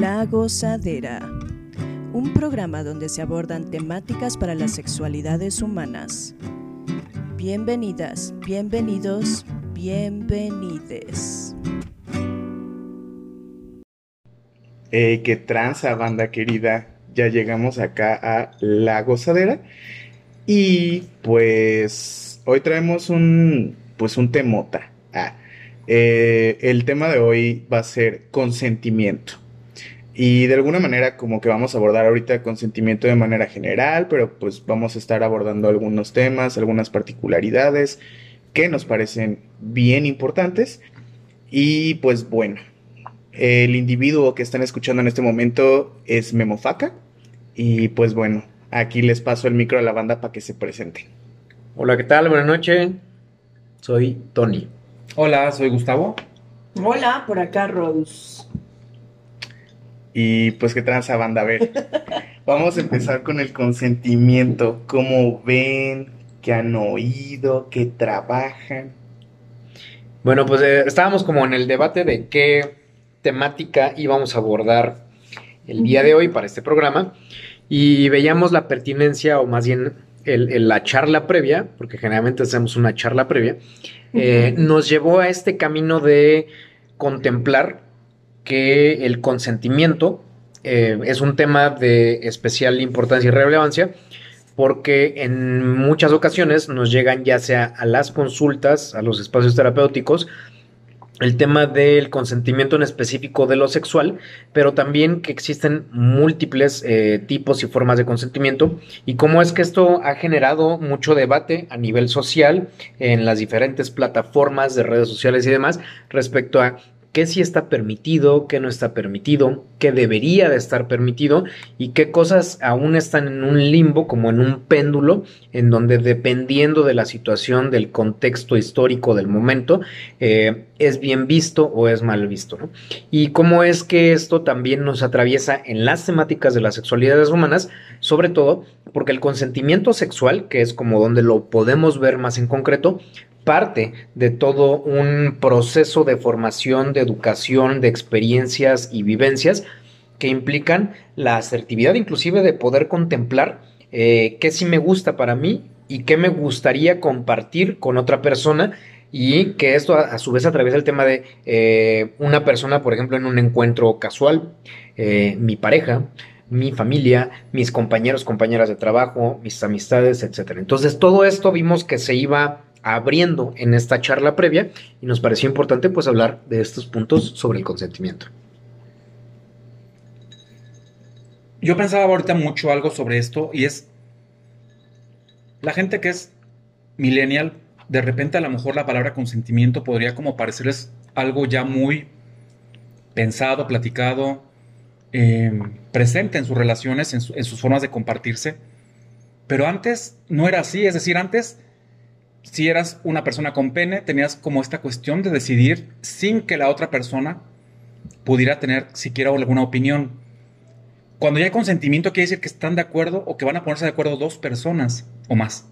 La Gozadera, un programa donde se abordan temáticas para las sexualidades humanas. Bienvenidas, bienvenidos, bienvenides. Hey, qué tranza, banda querida. Ya llegamos acá a La Gozadera. Y pues hoy traemos un, pues un temota. Ah, eh, el tema de hoy va a ser consentimiento. Y de alguna manera como que vamos a abordar ahorita consentimiento de manera general, pero pues vamos a estar abordando algunos temas, algunas particularidades que nos parecen bien importantes. Y pues bueno, el individuo que están escuchando en este momento es Memofaca. Y pues bueno, aquí les paso el micro a la banda para que se presenten. Hola, ¿qué tal? Buenas noches. Soy Tony. Hola, soy Gustavo. Hola, por acá Rose. Y pues qué tranza banda, a ver. Vamos a empezar con el consentimiento. ¿Cómo ven? ¿Qué han oído? ¿Qué trabajan? Bueno, pues eh, estábamos como en el debate de qué temática íbamos a abordar el día de hoy para este programa y veíamos la pertinencia o más bien el- el- la charla previa, porque generalmente hacemos una charla previa, eh, nos llevó a este camino de contemplar que el consentimiento eh, es un tema de especial importancia y relevancia porque en muchas ocasiones nos llegan ya sea a las consultas, a los espacios terapéuticos, el tema del consentimiento en específico de lo sexual, pero también que existen múltiples eh, tipos y formas de consentimiento. Y cómo es que esto ha generado mucho debate a nivel social en las diferentes plataformas de redes sociales y demás respecto a qué sí está permitido, qué no está permitido, qué debería de estar permitido y qué cosas aún están en un limbo, como en un péndulo, en donde dependiendo de la situación, del contexto histórico del momento, eh, es bien visto o es mal visto. ¿no? Y cómo es que esto también nos atraviesa en las temáticas de las sexualidades humanas, sobre todo porque el consentimiento sexual, que es como donde lo podemos ver más en concreto, parte de todo un proceso de formación, de educación, de experiencias y vivencias que implican la asertividad inclusive de poder contemplar eh, qué sí me gusta para mí y qué me gustaría compartir con otra persona y que esto a, su vez atraviesa el tema de eh, una persona, por ejemplo, en un encuentro casual, eh, mi pareja, mi familia, mis compañeros, compañeras de trabajo, mis amistades, etcétera. Entonces todo esto vimos que se iba abriendo en esta charla previa y nos pareció importante pues hablar de estos puntos sobre el consentimiento. Yo pensaba ahorita mucho algo sobre esto y es la gente que es millennial, de repente a lo mejor la palabra consentimiento podría como parecerles algo ya muy pensado, platicado, eh, presente en sus relaciones, en sus formas de compartirse. Pero antes no era así, es decir, antes si eras una persona con pene, tenías como esta cuestión de decidir sin que la otra persona pudiera tener siquiera alguna opinión. Cuando ya hay consentimiento quiere decir que están de acuerdo o que van a ponerse de acuerdo dos personas o más.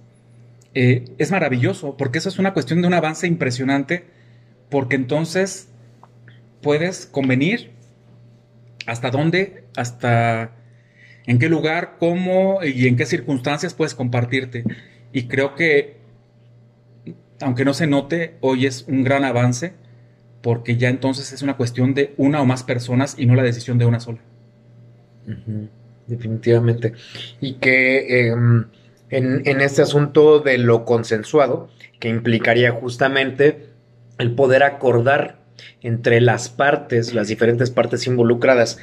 Eh, es maravilloso porque eso es una cuestión de un avance impresionante porque entonces puedes convenir hasta dónde, hasta en qué lugar, cómo y en qué circunstancias puedes compartirte. Y creo que, aunque no se note, hoy es un gran avance porque ya entonces es una cuestión de una o más personas y no la decisión de una sola. Definitivamente. Y que em, en, en este asunto de lo consensuado, que implicaría justamente el poder acordar entre las partes, las diferentes partes involucradas,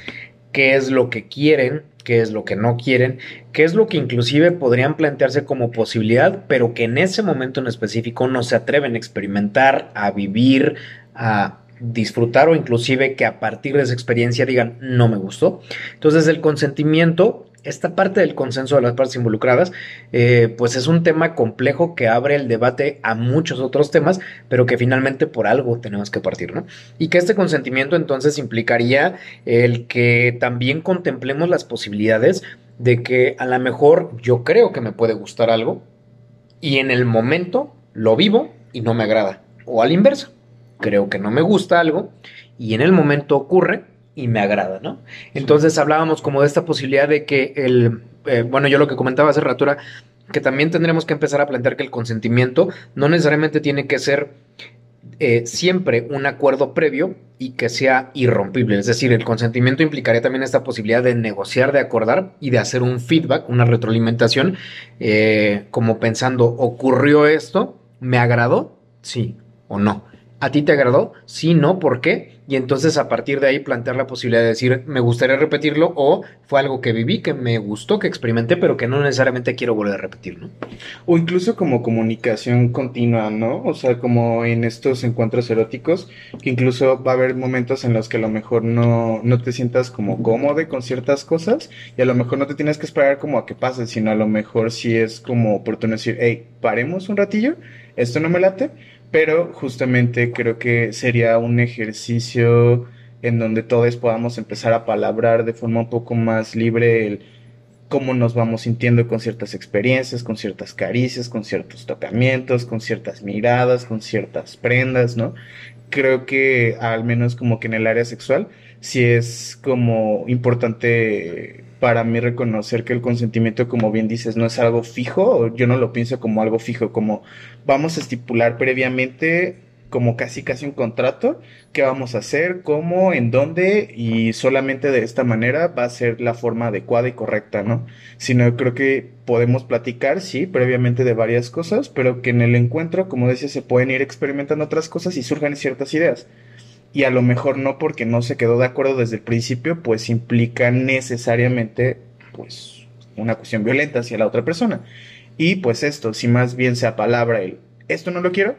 qué es lo que quieren, qué es lo que no quieren, qué es lo que inclusive podrían plantearse como posibilidad, pero que en ese momento en específico no se atreven a experimentar, a vivir, a disfrutar o inclusive que a partir de esa experiencia digan no me gustó. Entonces el consentimiento, esta parte del consenso de las partes involucradas, eh, pues es un tema complejo que abre el debate a muchos otros temas, pero que finalmente por algo tenemos que partir, ¿no? Y que este consentimiento entonces implicaría el que también contemplemos las posibilidades de que a lo mejor yo creo que me puede gustar algo y en el momento lo vivo y no me agrada. O al inverso, creo que no me gusta algo y en el momento ocurre y me agrada, ¿no? Entonces hablábamos como de esta posibilidad de que el, eh, bueno, yo lo que comentaba hace rato era que también tendremos que empezar a plantear que el consentimiento no necesariamente tiene que ser eh, siempre un acuerdo previo y que sea irrompible. Es decir, el consentimiento implicaría también esta posibilidad de negociar, de acordar y de hacer un feedback, una retroalimentación, eh, como pensando, ¿ocurrió esto? ¿Me agradó? Sí o no. ¿A ti te agradó? Sí, no, ¿por qué? Y entonces a partir de ahí plantear la posibilidad de decir, me gustaría repetirlo o fue algo que viví, que me gustó, que experimenté, pero que no necesariamente quiero volver a repetir, ¿no? O incluso como comunicación continua, ¿no? O sea, como en estos encuentros eróticos, que incluso va a haber momentos en los que a lo mejor no, no te sientas como cómodo con ciertas cosas y a lo mejor no te tienes que esperar como a que pase, sino a lo mejor sí es como oportuno decir, hey, paremos un ratillo, esto no me late pero justamente creo que sería un ejercicio en donde todos podamos empezar a palabrar de forma un poco más libre el cómo nos vamos sintiendo con ciertas experiencias, con ciertas caricias, con ciertos tocamientos, con ciertas miradas, con ciertas prendas, ¿no? Creo que al menos como que en el área sexual sí es como importante para mí reconocer que el consentimiento, como bien dices, no es algo fijo, yo no lo pienso como algo fijo, como vamos a estipular previamente como casi casi un contrato, qué vamos a hacer, cómo, en dónde y solamente de esta manera va a ser la forma adecuada y correcta, ¿no? Sino creo que podemos platicar, sí, previamente de varias cosas, pero que en el encuentro, como decía, se pueden ir experimentando otras cosas y surjan ciertas ideas y a lo mejor no porque no se quedó de acuerdo desde el principio, pues implica necesariamente pues una cuestión violenta hacia la otra persona. Y pues esto, si más bien se apalabra el esto no lo quiero,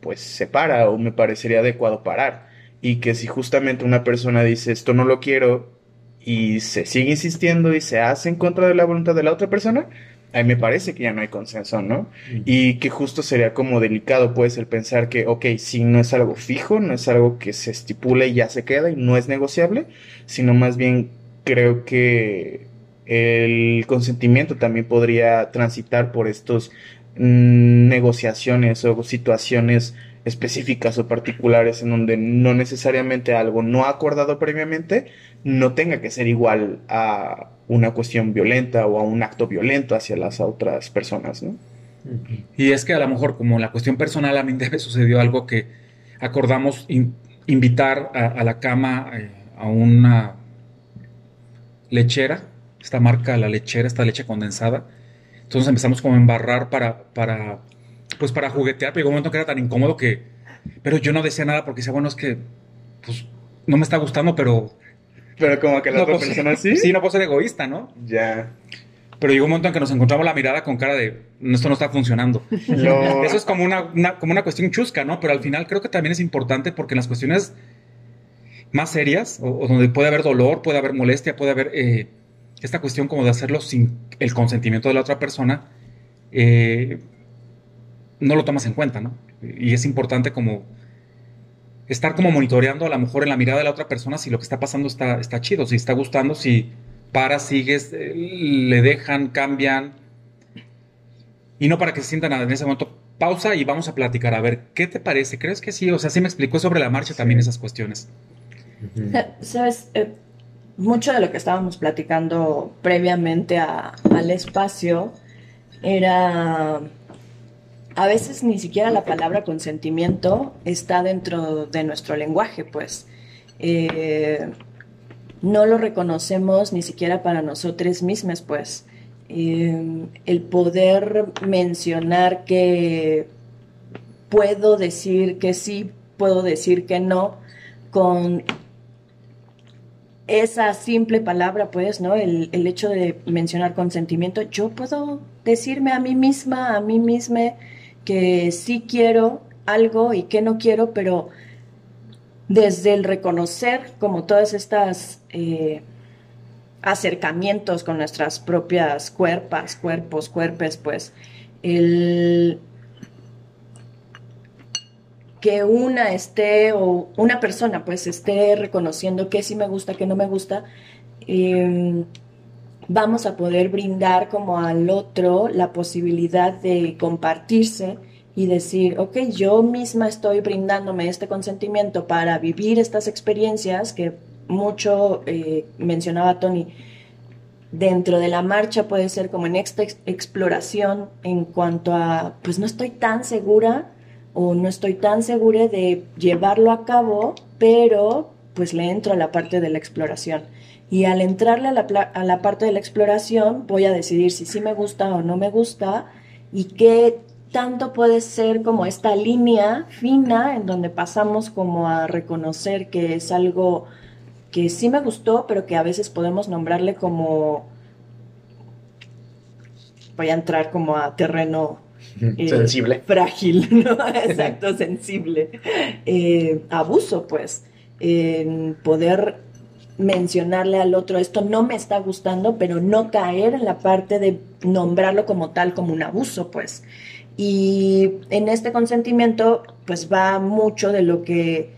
pues se para o me parecería adecuado parar. Y que si justamente una persona dice esto no lo quiero y se sigue insistiendo y se hace en contra de la voluntad de la otra persona, ahí me parece que ya no hay consenso, ¿no? Y que justo sería como delicado, pues, el pensar que, ok, si no es algo fijo, no es algo que se estipule y ya se queda y no es negociable, sino más bien creo que el consentimiento también podría transitar por estos mm, negociaciones o situaciones específicas o particulares en donde no necesariamente algo no acordado previamente no tenga que ser igual a una cuestión violenta o a un acto violento hacia las otras personas, ¿no? Y es que a lo mejor como la cuestión personal a mí me sucedió algo que acordamos invitar a, la cama eh, a una lechera, esta marca, la lechera, esta leche condensada. Entonces empezamos como a embarrar para, para, pues para juguetear, pero llegó un momento que era tan incómodo que, pero yo no decía nada porque decía, bueno, es que, pues, no me está gustando, pero pero como que la otra persona sí. Sí, no puedo ser egoísta, ¿no? Ya. Pero llegó un momento en que nos encontramos la mirada con cara de esto no está funcionando. Eso es como una, como una cuestión chusca, ¿no? Pero al final creo que también es importante porque en las cuestiones más serias, o, donde puede haber dolor, puede haber molestia, puede haber eh, esta cuestión como de hacerlo sin el consentimiento de la otra persona, eh, no lo tomas en cuenta, ¿no? Y es importante como estar como monitoreando a lo mejor en la mirada de la otra persona si lo que está pasando está, está chido, si está gustando, si para, sigues, eh, le dejan, cambian. Y no para que se sientan en ese momento. Pausa y vamos a platicar. A ver, ¿qué te parece? ¿Crees que sí? O sea, sí me explicó sobre la marcha también esas cuestiones. Sabes, eh, mucho de lo que estábamos platicando previamente al espacio era a veces ni siquiera la palabra consentimiento está dentro de nuestro lenguaje, pues. Eh, no lo reconocemos ni siquiera para nosotros mismos, pues. Eh, el poder mencionar que puedo decir que sí, puedo decir que no, con esa simple palabra, pues, ¿no? El, el hecho de mencionar consentimiento, yo puedo decirme a mí misma, a mí misma, que sí quiero algo y que no quiero, pero desde el reconocer como todas estas eh, acercamientos con nuestras propias cuerpas, cuerpos, cuerpes, pues el que una esté o una persona pues esté reconociendo que sí me gusta, que no me gusta, em, vamos a poder brindar como al otro la posibilidad de compartirse y decir, ok, yo misma estoy brindándome este consentimiento para vivir estas experiencias que mucho, eh, mencionaba Tony, dentro de la marcha puede ser como en esta exploración en cuanto a, pues no estoy tan segura o no estoy tan segura de llevarlo a cabo, pero pues le entro a la parte de la exploración. Y al entrarle a la, a la parte de la exploración voy a decidir si sí me gusta o no me gusta y qué tanto puede ser como esta línea fina en donde pasamos como a reconocer que es algo que sí me gustó, pero que a veces podemos nombrarle como voy a entrar como a terreno eh, sensible. Frágil, ¿no? Exacto, sensible. Eh, abuso, pues. En poder mencionarle al otro, esto no me está gustando, pero no caer en la parte de nombrarlo como tal, como un abuso, pues. Y en este consentimiento, pues va mucho de lo que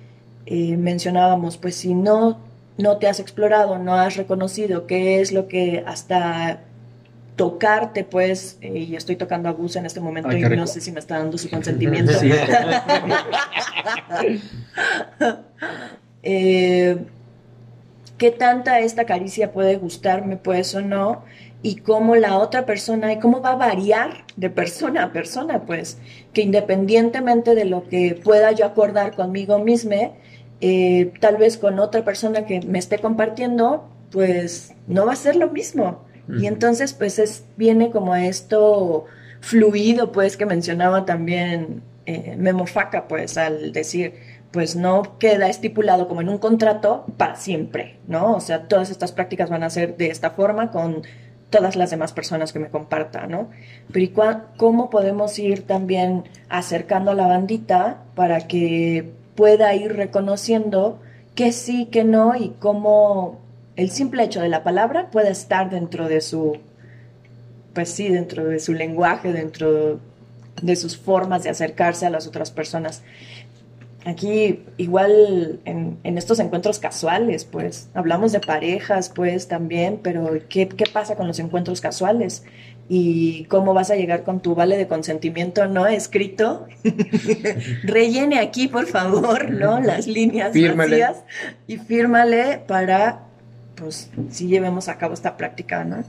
eh, mencionábamos, pues si no, no te has explorado, no has reconocido qué es lo que hasta tocarte, pues, eh, y estoy tocando abuso en este momento y no sé si me está dando su consentimiento. Eh, ¿Qué tanta esta caricia puede gustarme, pues, o no? Y cómo la otra persona, y cómo va a variar de persona a persona, pues, que independientemente de lo que pueda yo acordar conmigo misma, eh, tal vez con otra persona que me esté compartiendo, pues no va a ser lo mismo. Y entonces, pues es, viene como esto fluido, pues, que mencionaba también eh, Memo Faca, pues, al decir, pues no queda estipulado como en un contrato para siempre, ¿no? O sea, todas estas prácticas van a ser de esta forma con todas las demás personas que me compartan, ¿no? Pero ¿y cómo podemos ir también acercando a la bandita para que pueda ir reconociendo que sí, que no y cómo el simple hecho de la palabra puede estar dentro de su, pues sí, dentro de su lenguaje, dentro de sus formas de acercarse a las otras personas. Aquí, igual en, estos encuentros casuales, pues, hablamos de parejas, pues, también, pero ¿qué, ¿qué, pasa con los encuentros casuales? ¿Y cómo vas a llegar con tu vale de consentimiento no escrito? Rellene aquí, por favor, ¿no? Las líneas vacías y fírmale para pues sí llevemos a cabo esta práctica, ¿no?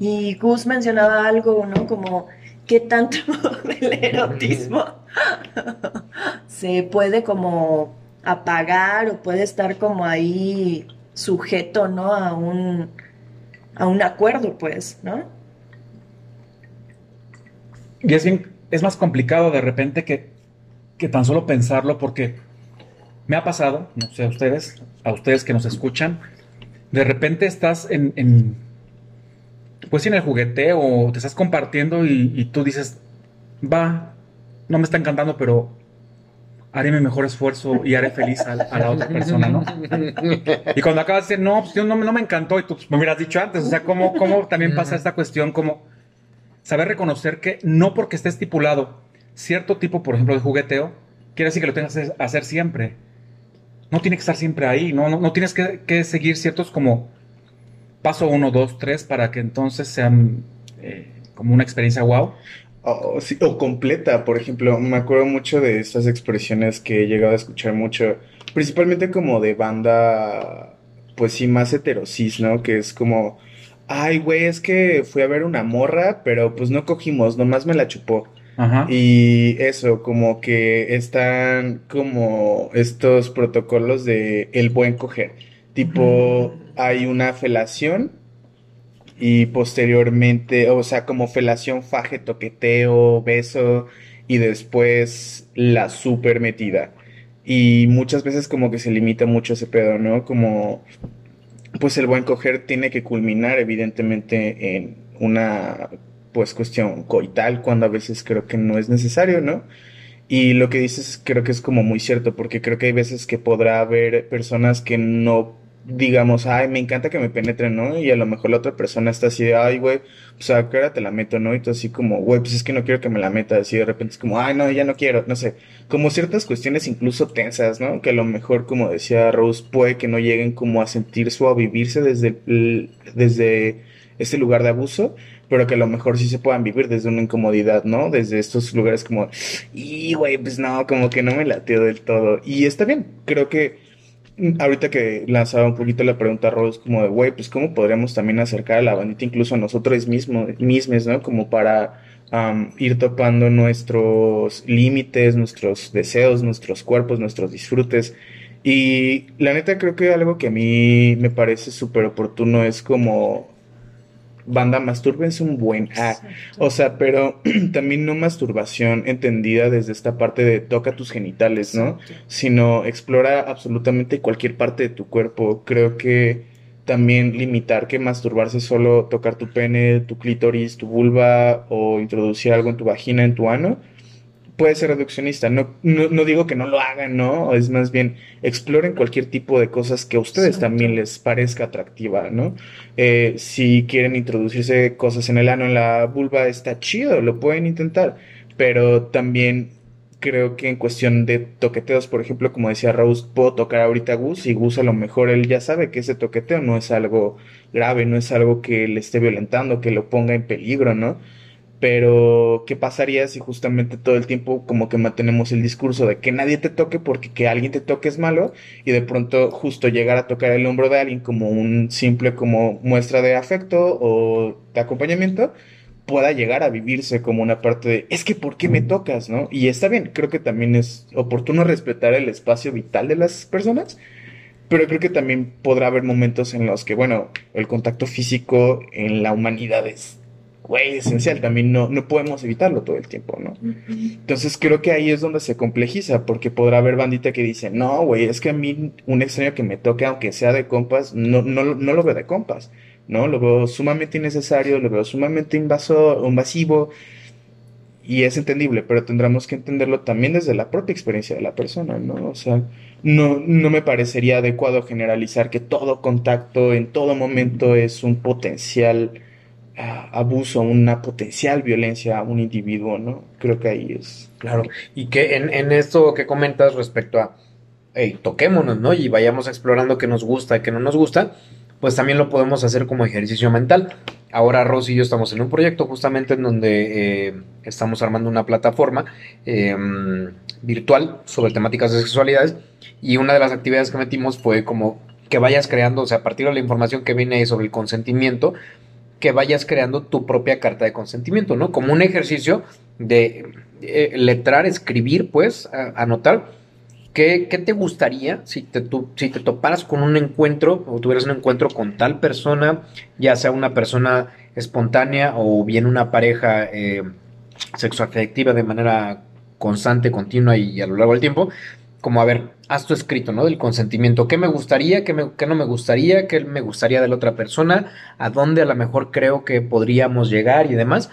Y Gus mencionaba algo, ¿no? Como qué tanto del erotismo se puede como apagar o puede estar como ahí sujeto, ¿no? A un, a un acuerdo, pues, ¿no? Y es, es más complicado de repente que, que tan solo pensarlo porque me ha pasado, no sé a ustedes, a ustedes que nos escuchan, de repente estás en, en pues en el jugueteo o te estás compartiendo y, tú dices, va, no me está encantando, pero haré mi mejor esfuerzo y haré feliz a, la otra persona, ¿no? Y cuando acabas de decir, no, pues no, no me encantó y tú pues, me hubieras dicho antes, o sea, ¿cómo, también pasa esta cuestión, como saber reconocer que no porque esté estipulado cierto tipo, por ejemplo, de jugueteo, quiere decir que lo tengas que hacer siempre no tiene que estar siempre ahí, no, no, tienes que, seguir ciertos como paso uno, dos, tres, para que entonces sean eh, como una experiencia wow. O, o completa, por ejemplo, me acuerdo mucho de estas expresiones que he llegado a escuchar mucho, principalmente como de banda, pues sí, más heterosis, ¿no? Que es como, ay, güey, es que fui a ver una morra, pero pues no cogimos, nomás me la chupó. Y eso, como que están como estos protocolos de el buen coger. Tipo, hay una felación y posteriormente, o sea, como felación, faje, toqueteo, beso y después la super metida. Y muchas veces como que se limita mucho ese pedo, ¿no? Como, pues el buen coger tiene que culminar evidentemente en una pues cuestión coital cuando a veces creo que no es necesario, ¿no? Y lo que dices creo que es como muy cierto, porque creo que hay veces que podrá haber personas que no digamos, ay, me encanta que me penetren, ¿no? Y a lo mejor la otra persona está así ay, güey, pues a qué hora te la meto, ¿no? Y tú así como, güey, pues es que no quiero que me la meta, así de repente es como, ay, no, ya no quiero, no sé, como ciertas cuestiones incluso tensas, ¿no? Que a lo mejor, como decía Rose, puede que no lleguen como a sentirse o a vivirse desde, desde este lugar de abuso, pero que a lo mejor sí se puedan vivir desde una incomodidad, ¿no? Desde estos lugares como, y güey, pues no, como que no me lateo del todo. Y está bien, creo que ahorita que lanzaba un poquito la pregunta a Rose, como de, güey, pues cómo podríamos también acercar a la bandita incluso a nosotros mismos, mismos ¿no? Como para ir topando nuestros límites, nuestros deseos, nuestros cuerpos, nuestros disfrutes. Y la neta creo que algo que a mí me parece súper oportuno es como banda, mastúrbense un buen A. O sea, pero también no masturbación entendida desde esta parte de toca tus genitales, ¿no? Sino explora absolutamente cualquier parte de tu cuerpo. Creo que también limitar que masturbarse solo tocar tu pene, tu clítoris, tu vulva o introducir algo en tu vagina, en tu ano puede ser reduccionista. No, no, no, digo que no lo hagan, ¿no? Es más bien, exploren cualquier tipo de cosas que a ustedes también les parezca atractiva, ¿no? Eh, si quieren introducirse cosas en el ano, en la vulva, está chido, lo pueden intentar. Pero también creo que en cuestión de toqueteos, por ejemplo, como decía Rose, puedo tocar ahorita a Gus y Gus a lo mejor él ya sabe que ese toqueteo no es algo grave, no es algo que le esté violentando, que lo ponga en peligro, ¿no? Pero, ¿qué pasaría si justamente todo el tiempo como que mantenemos el discurso de que nadie te toque porque que alguien te toque es malo y de pronto justo llegar a tocar el hombro de alguien como un simple como muestra de afecto o de acompañamiento pueda llegar a vivirse como una parte de es que ¿por qué me tocas? ¿no? Y está bien, creo que también es oportuno respetar el espacio vital de las personas, pero creo que también podrá haber momentos en los que, bueno, el contacto físico en la humanidad es güey, esencial, también no, no podemos evitarlo todo el tiempo, ¿no? Entonces creo que ahí es donde se complejiza, porque podrá haber bandita que dice, no, güey, es que a mí un extraño que me toque, aunque sea de compas, no, no, no lo veo de compas, ¿no? Lo veo sumamente innecesario, lo veo sumamente invaso, invasivo, y es entendible, pero tendremos que entenderlo también desde la propia experiencia de la persona, ¿no? O sea, no, no me parecería adecuado generalizar que todo contacto en todo momento es un potencial abuso, una potencial violencia a un individuo, ¿no? Creo que ahí es. Claro, y que en, en esto que comentas respecto a, toquémonos, ¿no? Y vayamos explorando qué nos gusta y qué no nos gusta, pues también lo podemos hacer como ejercicio mental. Ahora Rosy y yo estamos en un proyecto justamente en donde eh, estamos armando una plataforma eh, virtual sobre temáticas de sexualidades y una de las actividades que metimos fue como que vayas creando, o sea, a partir de la información que viene sobre el consentimiento, que vayas creando tu propia carta de consentimiento, ¿no? Como un ejercicio de eh, letrar, escribir, pues, a, anotar. ¿Qué, ¿Qué, te gustaría si te, tu, si te toparas con un encuentro o tuvieras un encuentro con tal persona, ya sea una persona espontánea o bien una pareja eh, sexoafectiva de manera constante, continua y a lo largo del tiempo? Como, a ver, haz tu escrito, ¿no? Del consentimiento. ¿Qué me gustaría? ¿Qué, me, qué no me gustaría? ¿Qué me gustaría de la otra persona? ¿A dónde a lo mejor creo que podríamos llegar y demás?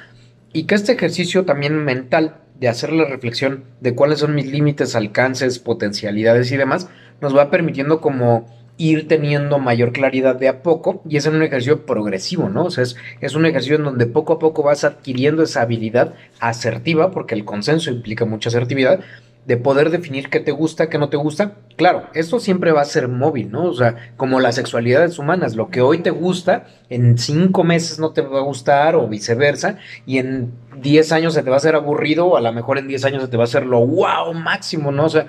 Y que este ejercicio también mental de hacer la reflexión de cuáles son mis límites, alcances, potencialidades y demás, nos va permitiendo como ir teniendo mayor claridad de a poco y es en un ejercicio progresivo, ¿no? O sea, es, es, un ejercicio en donde poco a poco vas adquiriendo esa habilidad asertiva, porque el consenso implica mucha asertividad, de poder definir qué te gusta, qué no te gusta. Claro, esto siempre va a ser móvil, ¿no? O sea, como las sexualidades humanas, lo que hoy te gusta, en cinco meses no te va a gustar o viceversa, y en diez años se te va a hacer aburrido o a lo mejor en diez años se te va a hacer lo wow máximo, ¿no? O sea,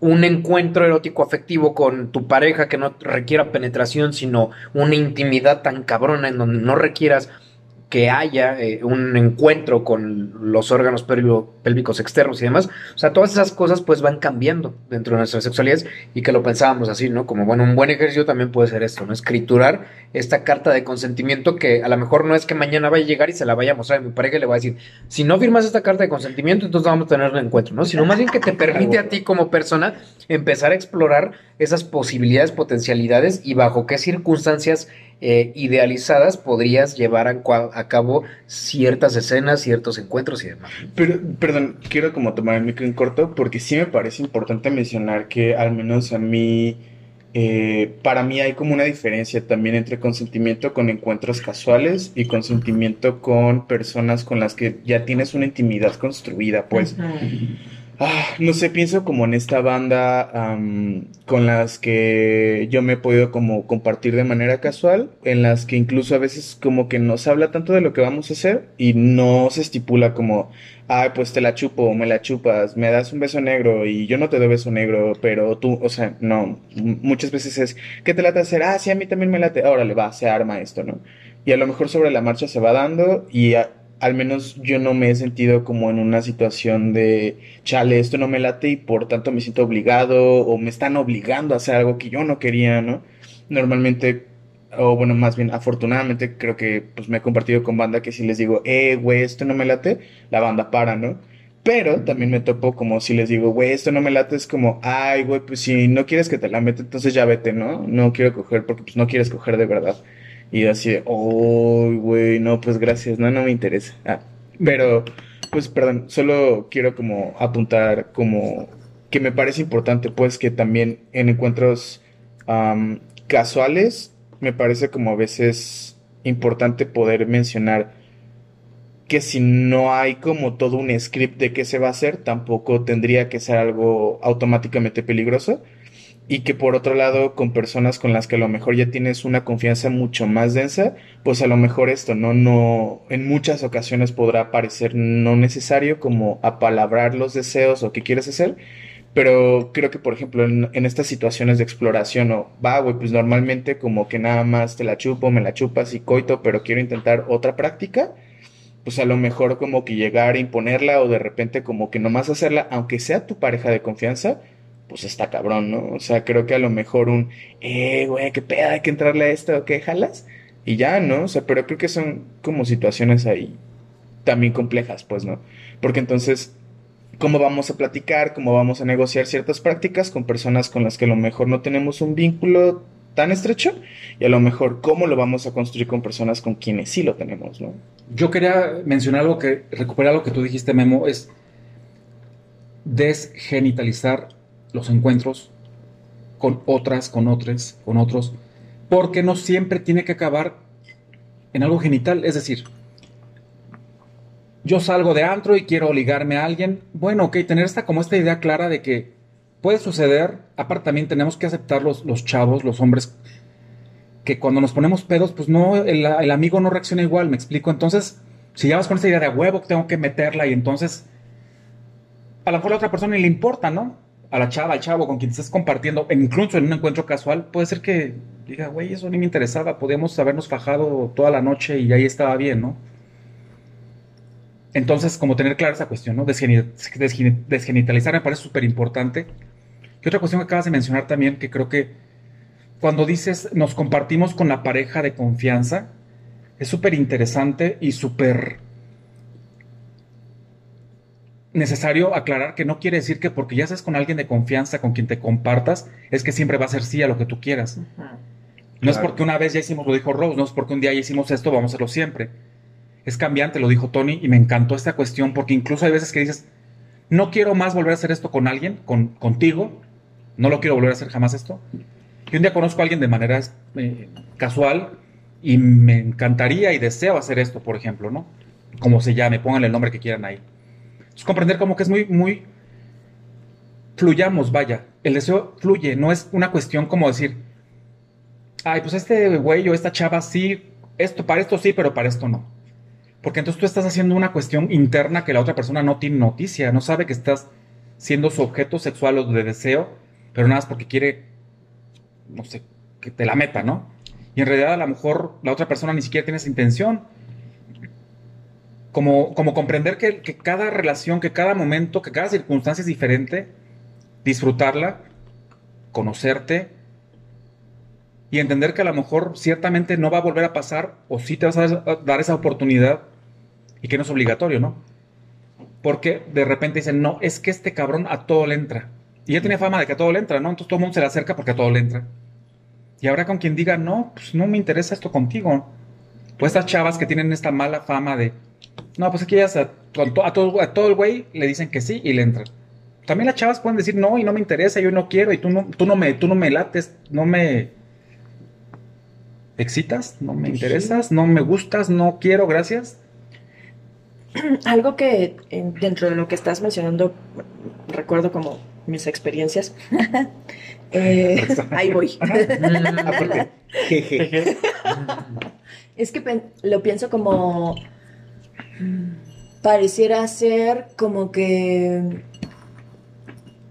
un encuentro erótico afectivo con tu pareja que no requiera penetración, sino una intimidad tan cabrona en donde no requieras que haya eh, un encuentro con los órganos pélvicos externos y demás. O sea, todas esas cosas pues van cambiando dentro de nuestras sexualidades y que lo pensábamos así, ¿no? Como, bueno, un buen ejercicio también puede ser esto, ¿no? Escriturar esta carta de consentimiento que a lo mejor no es que mañana vaya a llegar y se la vaya a mostrar a mi pareja y le va a decir, si no firmas esta carta de consentimiento, entonces vamos a tener un encuentro, ¿no? Sino más bien que te permite a ti como persona empezar a explorar esas posibilidades, potencialidades y bajo qué circunstancias eh, idealizadas podrías llevar a, a, cabo ciertas escenas, ciertos encuentros y demás. Pero, perdón, quiero como tomar el micro en corto porque sí me parece importante mencionar que al menos a mí, eh, para mí hay como una diferencia también entre consentimiento con encuentros casuales y consentimiento con personas con las que ya tienes una intimidad construida, pues. Uh -huh Ah, no sé, pienso como en esta banda con las que yo me he podido como compartir de manera casual, en las que incluso a veces como que no se habla tanto de lo que vamos a hacer y no se estipula como, ay, pues te la chupo, me la chupas, me das un beso negro y yo no te doy beso negro, pero tú, o sea, no, muchas veces es, ¿qué te late hacer? Ah, sí, a mí también me late, órale, va, se arma esto, ¿no? Y a lo mejor sobre la marcha se va dando y a- al menos yo no me he sentido como en una situación de, chale, esto no me late y por tanto me siento obligado o me están obligando a hacer algo que yo no quería, ¿no? Normalmente, o bueno, más bien afortunadamente creo que pues me he compartido con banda que si les digo, eh, güey, esto no me late, la banda para, ¿no? Pero también me topo como si les digo, güey, esto no me late, es como, ay, güey, pues si no quieres que te la meta, entonces ya vete, ¿no? No quiero coger porque pues no quieres coger de verdad. Y así de, oh, güey, no, pues gracias, no, no me interesa. Ah, pero, pues, perdón, solo quiero como apuntar como que me parece importante, pues, que también en encuentros am, casuales, me parece como a veces importante poder mencionar que si no hay como todo un script de qué se va a hacer, tampoco tendría que ser algo automáticamente peligroso. Y que por otro lado, con personas con las que a lo mejor ya tienes una confianza mucho más densa, pues a lo mejor esto, ¿no? No, en muchas ocasiones podrá parecer no necesario como apalabrar los deseos o qué quieres hacer, pero creo que, por ejemplo, en, estas situaciones de exploración o, va, güey, pues normalmente como que nada más te la chupo, me la chupas y coito, pero quiero intentar otra práctica, pues a lo mejor como que llegar a imponerla o de repente como que nomás hacerla, aunque sea tu pareja de confianza, pues está cabrón, ¿no? O sea, creo que a lo mejor un, eh, güey, qué pedo, hay que entrarle a esto, ¿o qué jalas? Y ya, ¿no? O sea, pero creo que son como situaciones ahí también complejas, pues, ¿no? Porque entonces, ¿cómo vamos a platicar? ¿Cómo vamos a negociar ciertas prácticas con personas con las que a lo mejor no tenemos un vínculo tan estrecho? Y a lo mejor, ¿cómo lo vamos a construir con personas con quienes sí lo tenemos, ¿no? Yo quería mencionar algo que, recuperar lo que tú dijiste, Memo, es desgenitalizar los encuentros con otras, con otros, con otros, porque no siempre tiene que acabar en algo genital. Es decir, yo salgo de antro y quiero ligarme a alguien. Bueno, ok, tener esta como esta idea clara de que puede suceder. Aparte también tenemos que aceptar los, los chavos, los hombres, que cuando nos ponemos pedos, pues no, el, amigo no reacciona igual, me explico. Entonces, si ya vas con esta idea de "A huevo, tengo que meterla y entonces a lo mejor a la otra persona ni le importa, ¿no? A la chava, al chavo con quien estás compartiendo, e incluso en un encuentro casual, puede ser que diga, güey, eso ni me interesaba, podíamos habernos fajado toda la noche y ahí estaba bien, ¿no? Entonces, como tener clara esa cuestión, ¿no? Desgeni- desgeni- desgenitalizar me parece súper importante. Y otra cuestión que acabas de mencionar también, que creo que cuando dices nos compartimos con la pareja de confianza, es súper interesante y súper necesario aclarar que no quiere decir que porque ya seas con alguien de confianza, con quien te compartas, es que siempre va a ser sí a lo que tú quieras. No es porque una vez ya hicimos, lo dijo Rose, no es porque un día ya hicimos esto, vamos a hacerlo siempre. Es cambiante, lo dijo Tony, y me encantó esta cuestión, porque incluso hay veces que dices, no quiero más volver a hacer esto con alguien, con, contigo, no lo quiero volver a hacer jamás esto. Y un día conozco a alguien de manera eh, casual y me encantaría y deseo hacer esto, por ejemplo, ¿no? Como se llame, pongan el nombre que quieran ahí. Es comprender como que es muy, muy... Fluyamos, vaya. El deseo fluye, no es una cuestión como decir, ay, pues este güey o esta chava sí, esto para esto sí, pero para esto no. Porque entonces tú estás haciendo una cuestión interna que la otra persona no tiene noticia, no sabe que estás siendo su objeto sexual o de deseo, pero nada más porque quiere, no sé, que te la meta, ¿no? Y en realidad a lo mejor la otra persona ni siquiera tiene esa intención. Como, como comprender que, cada relación, que cada momento, que cada circunstancia es diferente, disfrutarla, conocerte y entender que a lo mejor ciertamente no va a volver a pasar o sí te vas a dar esa oportunidad y que no es obligatorio, ¿no? Porque de repente dicen, no, es que este cabrón a todo le entra. Y ya tiene fama de que a todo le entra, ¿no? Entonces todo el mundo se le acerca porque a todo le entra. Y habrá con quien diga, no, pues no me interesa esto contigo. Pues estas chavas que tienen esta mala fama de, no, pues aquí ellas a, a, a todo, a todo el güey le dicen que sí y le entran. También las chavas pueden decir, no, y no me interesa, yo no quiero, y tú no, tú no, me, tú no me lates, no me excitas, no me interesas, no me gustas, no quiero, gracias. Algo que dentro de lo que estás mencionando recuerdo como mis experiencias. Eh, ahí voy. Aparte, jeje. Es que lo pienso como. Pareciera ser como que.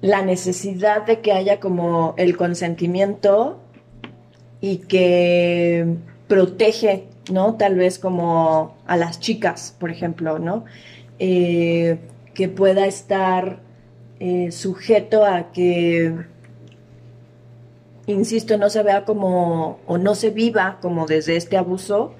La necesidad de que haya como el consentimiento y que protege, ¿no? Tal vez como a las chicas, por ejemplo, ¿no? Eh, que pueda estar eh, sujeto a que insisto, no se vea como, o no se viva como desde este abuso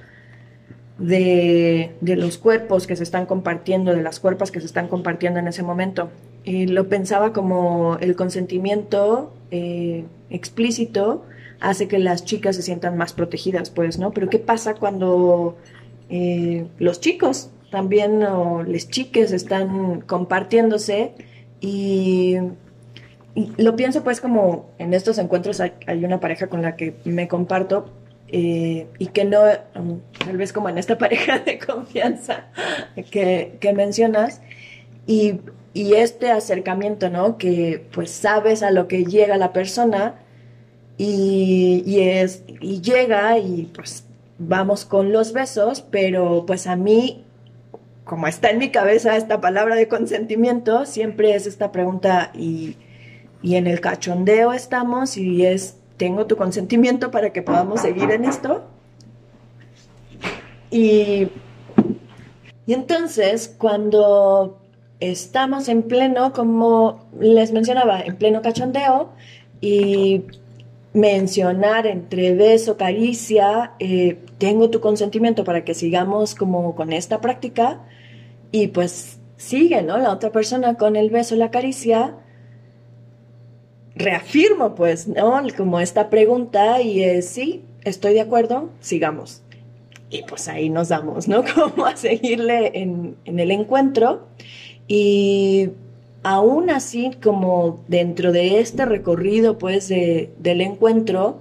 de, los cuerpos que se están compartiendo, de las cuerpos que se están compartiendo en ese momento. Y lo pensaba como el consentimiento eh, explícito hace que las chicas se sientan más protegidas, pues, ¿no? Pero ¿qué pasa cuando eh, los chicos también o les chiques están compartiéndose y lo pienso pues como en estos encuentros hay una pareja con la que me comparto eh, y que no, tal vez como en esta pareja de confianza que, que mencionas, y, y este acercamiento, ¿no? Que pues sabes a lo que llega la persona y, y es, y llega y pues vamos con los besos, pero pues a mí como está en mi cabeza esta palabra de consentimiento, siempre es esta pregunta y, y en el cachondeo estamos y es, ¿tengo tu consentimiento para que podamos seguir en esto? Y, y entonces, cuando estamos en pleno, como les mencionaba, en pleno cachondeo y mencionar entre beso, caricia, eh, tengo tu consentimiento para que sigamos como con esta práctica y pues sigue, ¿no? La otra persona con el beso, la caricia, reafirmo pues, ¿no? Como esta pregunta y es, sí, estoy de acuerdo, sigamos. Y pues ahí nos damos, ¿no? Como a seguirle en, en el encuentro. Y aún así, como dentro de este recorrido pues de- del encuentro,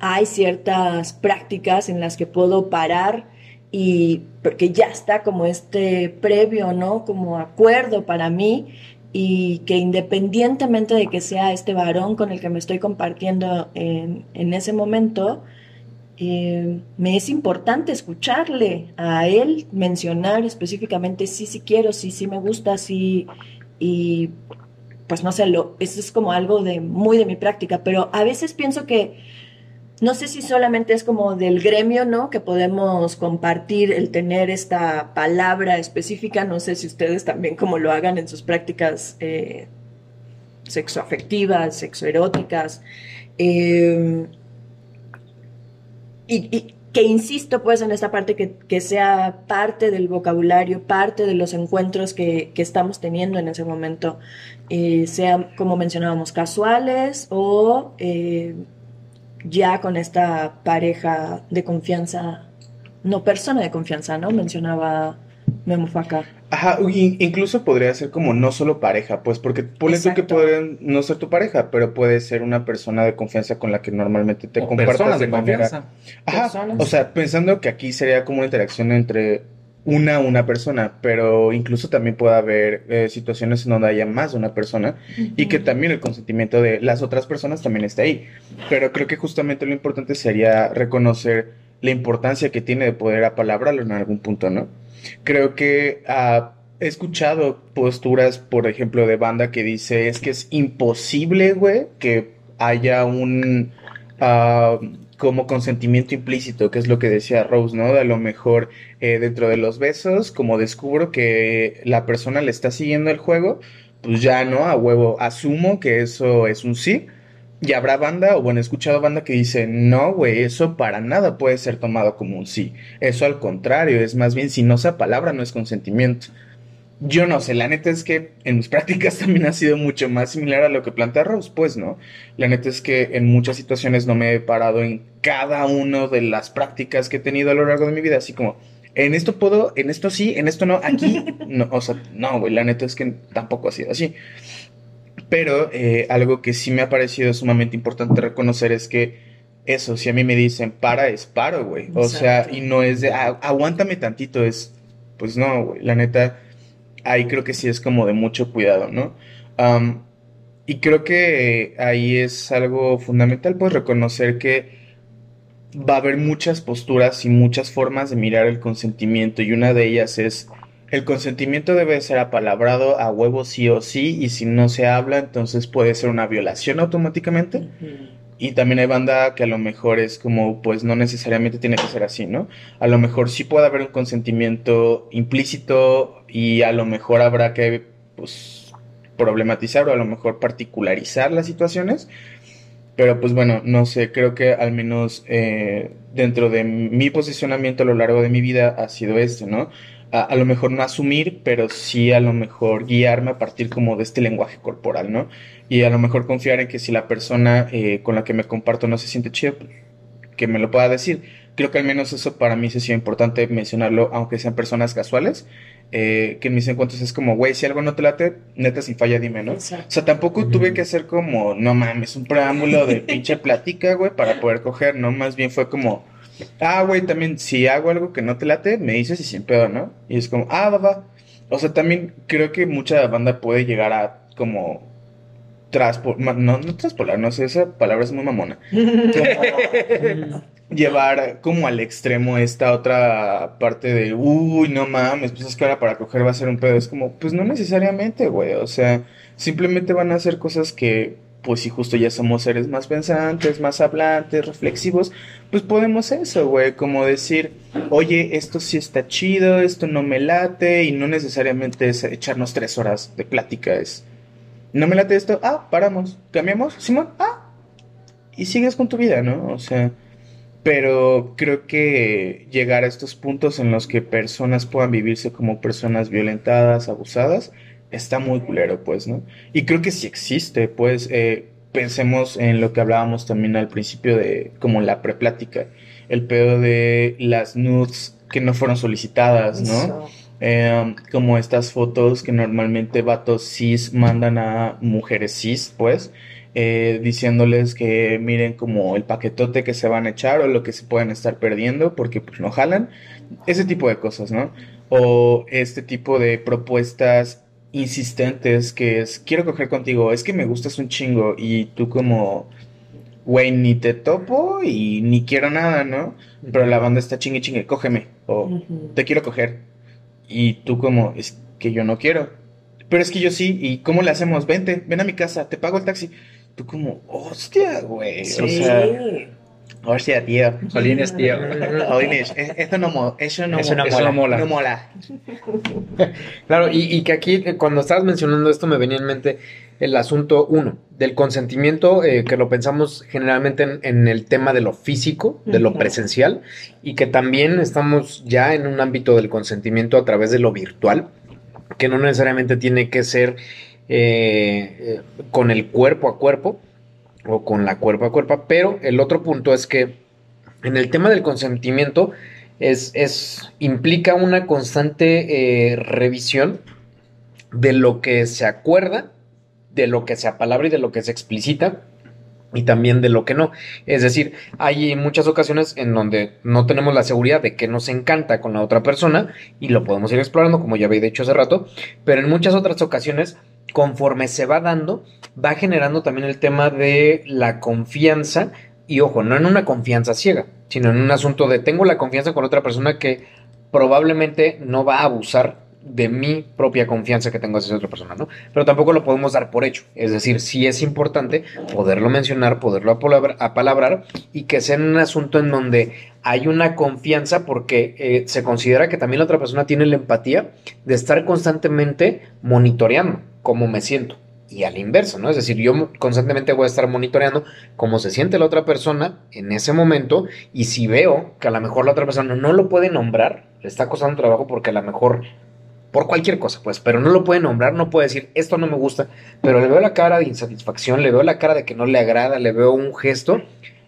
hay ciertas prácticas en las que puedo parar y porque ya está como este previo, ¿no? Como acuerdo para mí y que independientemente de que sea este varón con el que me estoy compartiendo en, en ese momento, eh, me es importante escucharle a él mencionar específicamente sí, sí quiero, sí, sí me gusta, sí, y pues no sé, lo, eso es como algo de muy de mi práctica, pero a veces pienso que no sé si solamente es como del gremio, ¿no? Que podemos compartir el tener esta palabra específica, no sé si ustedes también como lo hagan en sus prácticas eh, sexoafectivas, sexoeróticas. Eh, y, que insisto pues en esta parte que, que sea parte del vocabulario, parte de los encuentros que, que estamos teniendo en ese momento, eh, sean como mencionábamos casuales o eh, ya con esta pareja de confianza, no persona de confianza, ¿no? Mencionaba Memo Faca. Ajá, in- incluso podría ser como no solo pareja, pues porque ponle tú que pueden no ser tu pareja, pero puede ser una persona de confianza con la que normalmente te O compartas personas de manera- confianza. Ajá, Personas. o sea, pensando que aquí sería como una interacción entre una una persona, pero incluso también puede haber eh, situaciones en donde haya más de una persona y que también el consentimiento de las otras personas también esté ahí. Pero creo que justamente lo importante sería reconocer la importancia que tiene de poder apalabrarlo en algún punto, ¿no? Creo que ah, he escuchado posturas, por ejemplo, de banda que dice es que es imposible, güey, que haya un ah, como consentimiento implícito, que es lo que decía Rose, ¿no? De a lo mejor eh, dentro de los besos, como descubro que la persona le está siguiendo el juego, pues ya no, a huevo, asumo que eso es un sí. Y habrá banda, o bueno, he escuchado banda que dice, no, güey, eso para nada puede ser tomado como un sí. Eso al contrario, es más bien, si no se palabra, no es consentimiento. Yo no sé, la neta es que en mis prácticas también ha sido mucho más similar a lo que plantea Rose, pues, ¿no? La neta es que en muchas situaciones no me he parado en cada una de las prácticas que he tenido a lo largo de mi vida, así como, en esto puedo, en esto sí, en esto no, aquí no, o sea, no, güey, la neta es que tampoco ha sido así. Pero eh, algo que sí me ha parecido sumamente importante reconocer es que eso, si a mí me dicen para, es paro, güey. O sea, y no es de, "Ah, aguántame tantito, es, pues no, güey, la neta, ahí creo que sí es como de mucho cuidado, ¿no? Am, y creo que ahí es algo fundamental, pues reconocer que va a haber muchas posturas y muchas formas de mirar el consentimiento y una de ellas es el consentimiento debe ser apalabrado a huevo sí o sí y si no se habla entonces puede ser una violación automáticamente. Y también hay banda que a lo mejor es como pues no necesariamente tiene que ser así, ¿no? A lo mejor sí puede haber un consentimiento implícito y a lo mejor habrá que pues problematizar o a lo mejor particularizar las situaciones. Pero pues bueno, no sé, creo que al menos eh, dentro de mi posicionamiento a lo largo de mi vida ha sido este, ¿no? A, a lo mejor no asumir, pero sí a lo mejor guiarme a partir como de este lenguaje corporal, ¿no? Y a lo mejor confiar en que si la persona eh, con la que me comparto no se siente chido, pues, que me lo pueda decir. Creo que al menos eso para mí sí ha sido importante mencionarlo, aunque sean personas casuales, eh, que en mis encuentros es como, güey, si algo no te late, neta sin falla dime, ¿no? O sea, tampoco tuve que hacer como, no mames, un preámbulo de pinche plática, güey, para poder coger, ¿no? Más bien fue como, ah, güey, también si hago algo que no te late, me dices y sin pedo, ¿no? Y es como, ah, va, va. O sea, también creo que mucha banda puede llegar a como traspo, ma- no, no traspolar, no sé, esa palabra es muy mamona. Llevar como al extremo esta otra parte de, uy, no mames, pues es que ahora para coger va a ser un pedo. Es como, pues no necesariamente, güey. O sea, simplemente van a hacer cosas que, pues si justo ya somos seres más pensantes, más hablantes, reflexivos, pues podemos eso, güey. Como decir, oye, esto sí está chido, esto no me late, y no necesariamente es echarnos tres horas de plática, es, no me late esto, ah, paramos, cambiamos, Simón, ah, y sigues con tu vida, ¿no? O sea, pero creo que llegar a estos puntos en los que personas puedan vivirse como personas violentadas, abusadas, está muy culero, pues, ¿no? Y creo que sí existe, pues, eh, pensemos en lo que hablábamos también al principio de, como la preplática, el pedo de las nudes que no fueron solicitadas, ¿no? Eh, como estas fotos que normalmente vatos cis mandan a mujeres cis, pues, eh, diciéndoles que miren como el paquetote que se van a echar o lo que se pueden estar perdiendo porque pues no jalan, ese tipo de cosas, ¿no? O este tipo de propuestas insistentes que es, quiero coger contigo, es que me gustas un chingo y tú como, güey, ni te topo y ni quiero nada, ¿no? Pero la banda está chingue chingue, cógeme, o te quiero coger. Y tú como, es que yo no quiero. Pero es que yo sí, ¿y cómo le hacemos? Vente, ven a mi casa, te pago el taxi. Tú como, hostia, güey. O Sí. sea, hostia, tío. Jolines, tío. Jolines, e- esto no, mo- eso no, Eso no mo- mola. mola. No mola. Claro, y, y que aquí eh, cuando estabas mencionando esto me venía en mente el asunto uno, del consentimiento, eh, que lo pensamos generalmente en, en el tema de lo físico, de lo presencial, y que también estamos ya en un ámbito del consentimiento a través de lo virtual, que no necesariamente tiene que ser eh, eh, con el cuerpo a cuerpo o con la cuerpo a cuerpo, pero el otro punto es que en el tema del consentimiento es, es implica una constante eh, revisión de lo que se acuerda, de lo que se apalabra y de lo que se explicita y también de lo que no. Es decir, hay muchas ocasiones en donde no tenemos la seguridad de que nos encanta con la otra persona y lo podemos ir explorando, como ya había dicho hace rato, pero en muchas otras ocasiones, conforme se va dando, va generando también el tema de la confianza. Y ojo, no en una confianza ciega, sino en un asunto de tengo la confianza con otra persona que probablemente no va a abusar de mi propia confianza que tengo hacia esa otra persona, ¿no? Pero tampoco lo podemos dar por hecho. Es decir, sí es importante poderlo mencionar, poderlo apalabrar, y que sea un asunto en donde hay una confianza porque eh, se considera que también la otra persona tiene la empatía de estar constantemente monitoreando cómo me siento. Y al inverso, ¿no? Es decir, yo constantemente voy a estar monitoreando cómo se siente la otra persona en ese momento y si veo que a lo mejor la otra persona no lo puede nombrar, le está costando trabajo porque a lo mejor por cualquier cosa, pues, pero no lo puede nombrar, no puede decir esto no me gusta, pero le veo la cara de insatisfacción, le veo la cara de que no le agrada, le veo un gesto.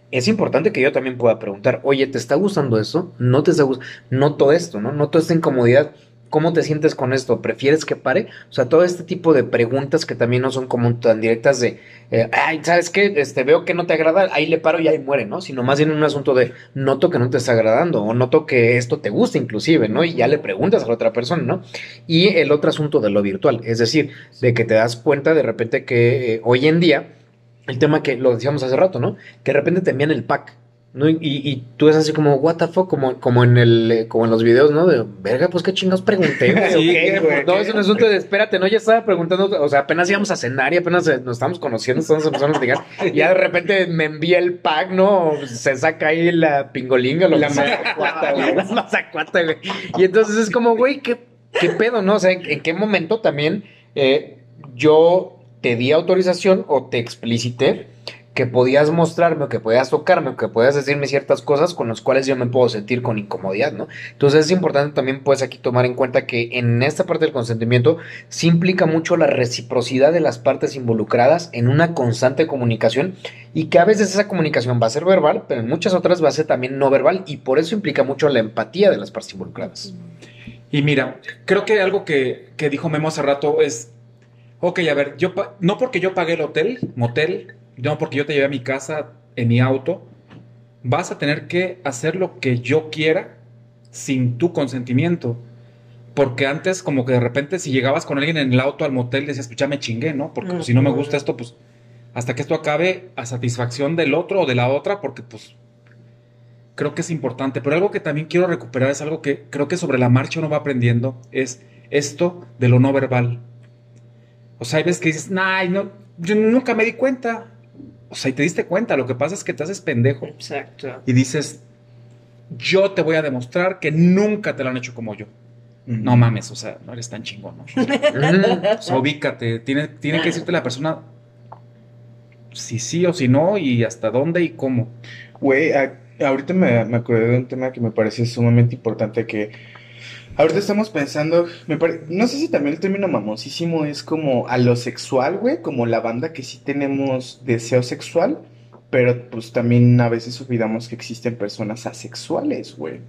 Es importante que yo también pueda preguntar, oye, ¿te está gustando esto? ¿No te está gustando? Noto esto, ¿no? Noto esta incomodidad. ¿Cómo te sientes con esto? ¿Prefieres que pare? O sea, todo este tipo de preguntas que también no son como tan directas de, eh, ay, ¿sabes qué? Este, veo que no te agrada, ahí le paro y ahí muere, ¿no? Sino más bien un asunto de, noto que no te está agradando o noto que esto te gusta inclusive, ¿no? Y ya le preguntas a la otra persona, ¿no? Y el otro asunto de lo virtual, es decir, de que te das cuenta de repente que eh, hoy en día, el tema que lo decíamos hace rato, ¿no? Que de repente te envían el pack ¿no? Y, y, tú es así como, what the fuck, como, como en el, eh, como en los videos, ¿no? De, verga, pues qué chingados pregunté, güey. no, es un asunto de, espérate, ¿no? Ya estaba preguntando, o sea, apenas íbamos a cenar y apenas eh, nos estamos conociendo, estamos empezando a platicar. Y ya de repente me envía el pack, ¿no? Se saca ahí la pingolinga, lo la mazacuata, güey. La mazacuata, güey. Y entonces es como, güey, ¿qué, ¿qué pedo, no? O sea, ¿en, qué momento también eh, yo te di autorización o te explicité que podías mostrarme o que podías tocarme o que podías decirme ciertas cosas con las cuales yo me puedo sentir con incomodidad, ¿no? Entonces es importante también pues aquí tomar en cuenta que en esta parte del consentimiento sí implica mucho la reciprocidad de las partes involucradas en una constante comunicación y que a veces esa comunicación va a ser verbal, pero en muchas otras va a ser también no verbal y por eso implica mucho la empatía de las partes involucradas. Y mira, creo que algo que, que dijo Memo hace rato es, ok, a ver, yo no porque yo pagué el hotel, motel, no porque yo te llevé a mi casa en mi auto, vas a tener que hacer lo que yo quiera sin tu consentimiento. Porque antes, como que de repente, si llegabas con alguien en el auto al motel, decías, pues ya me chingué, ¿no? Porque pues, si no me gusta esto, pues hasta que esto acabe a satisfacción del otro o de la otra, porque pues creo que es importante. Pero algo que también quiero recuperar es algo que creo que sobre la marcha uno va aprendiendo, es esto de lo no verbal. O sea, hay veces que dices, nah, no, yo nunca me di cuenta. O sea, y te diste cuenta, lo que pasa es que te haces pendejo. Exacto. Y dices, yo te voy a demostrar que nunca te lo han hecho como yo. No mames, o sea, no eres tan chingón, ¿no? o sea, ubícate. Tiene, tiene que decirte la persona si sí o si no y hasta dónde y cómo. Güey, ahorita me, me acordé de un tema que me parece sumamente importante que Ahorita estamos pensando, me no sé si también el término mamosísimo es como a lo sexual, güey, como la banda que sí tenemos deseo sexual, pero pues también a veces olvidamos que existen personas asexuales, güey.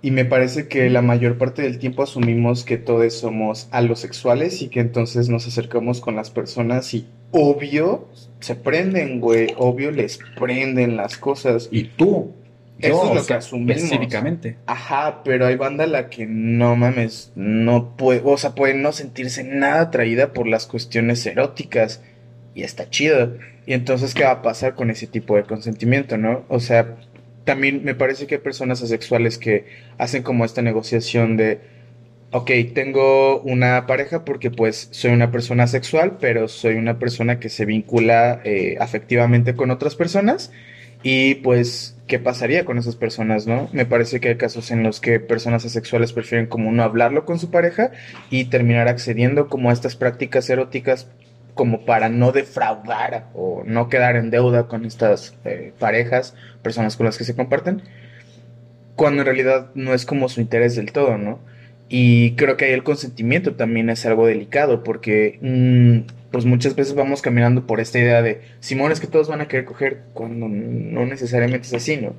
y me parece que la mayor parte del tiempo asumimos que todos somos alosexuales y que entonces nos acercamos con las personas y obvio se prenden, güey, obvio les prenden las cosas. Y tú eso es lo que asumimos. Específicamente. Ajá, pero hay banda a la que no mames, no puede, o sea, puede no sentirse nada atraída por las cuestiones eróticas. Y está chido. Y entonces, ¿qué va a pasar con ese tipo de consentimiento, no? O sea, también me parece que hay personas asexuales que hacen como esta negociación de, ok, tengo una pareja porque pues soy una persona sexual, pero soy una persona que se vincula eh, afectivamente con otras personas y pues, ¿qué pasaría con esas personas, no? Me parece que hay casos en los que personas asexuales prefieren como no hablarlo con su pareja y terminar accediendo como a estas prácticas eróticas como para no defraudar o no quedar en deuda con estas eh, parejas, personas con las que se comparten, cuando en realidad no es como su interés del todo, ¿no? Y creo que ahí el consentimiento también es algo delicado porque mm, pues muchas veces vamos caminando por esta idea de, Simón, es que todos van a querer coger cuando no necesariamente es así, ¿no?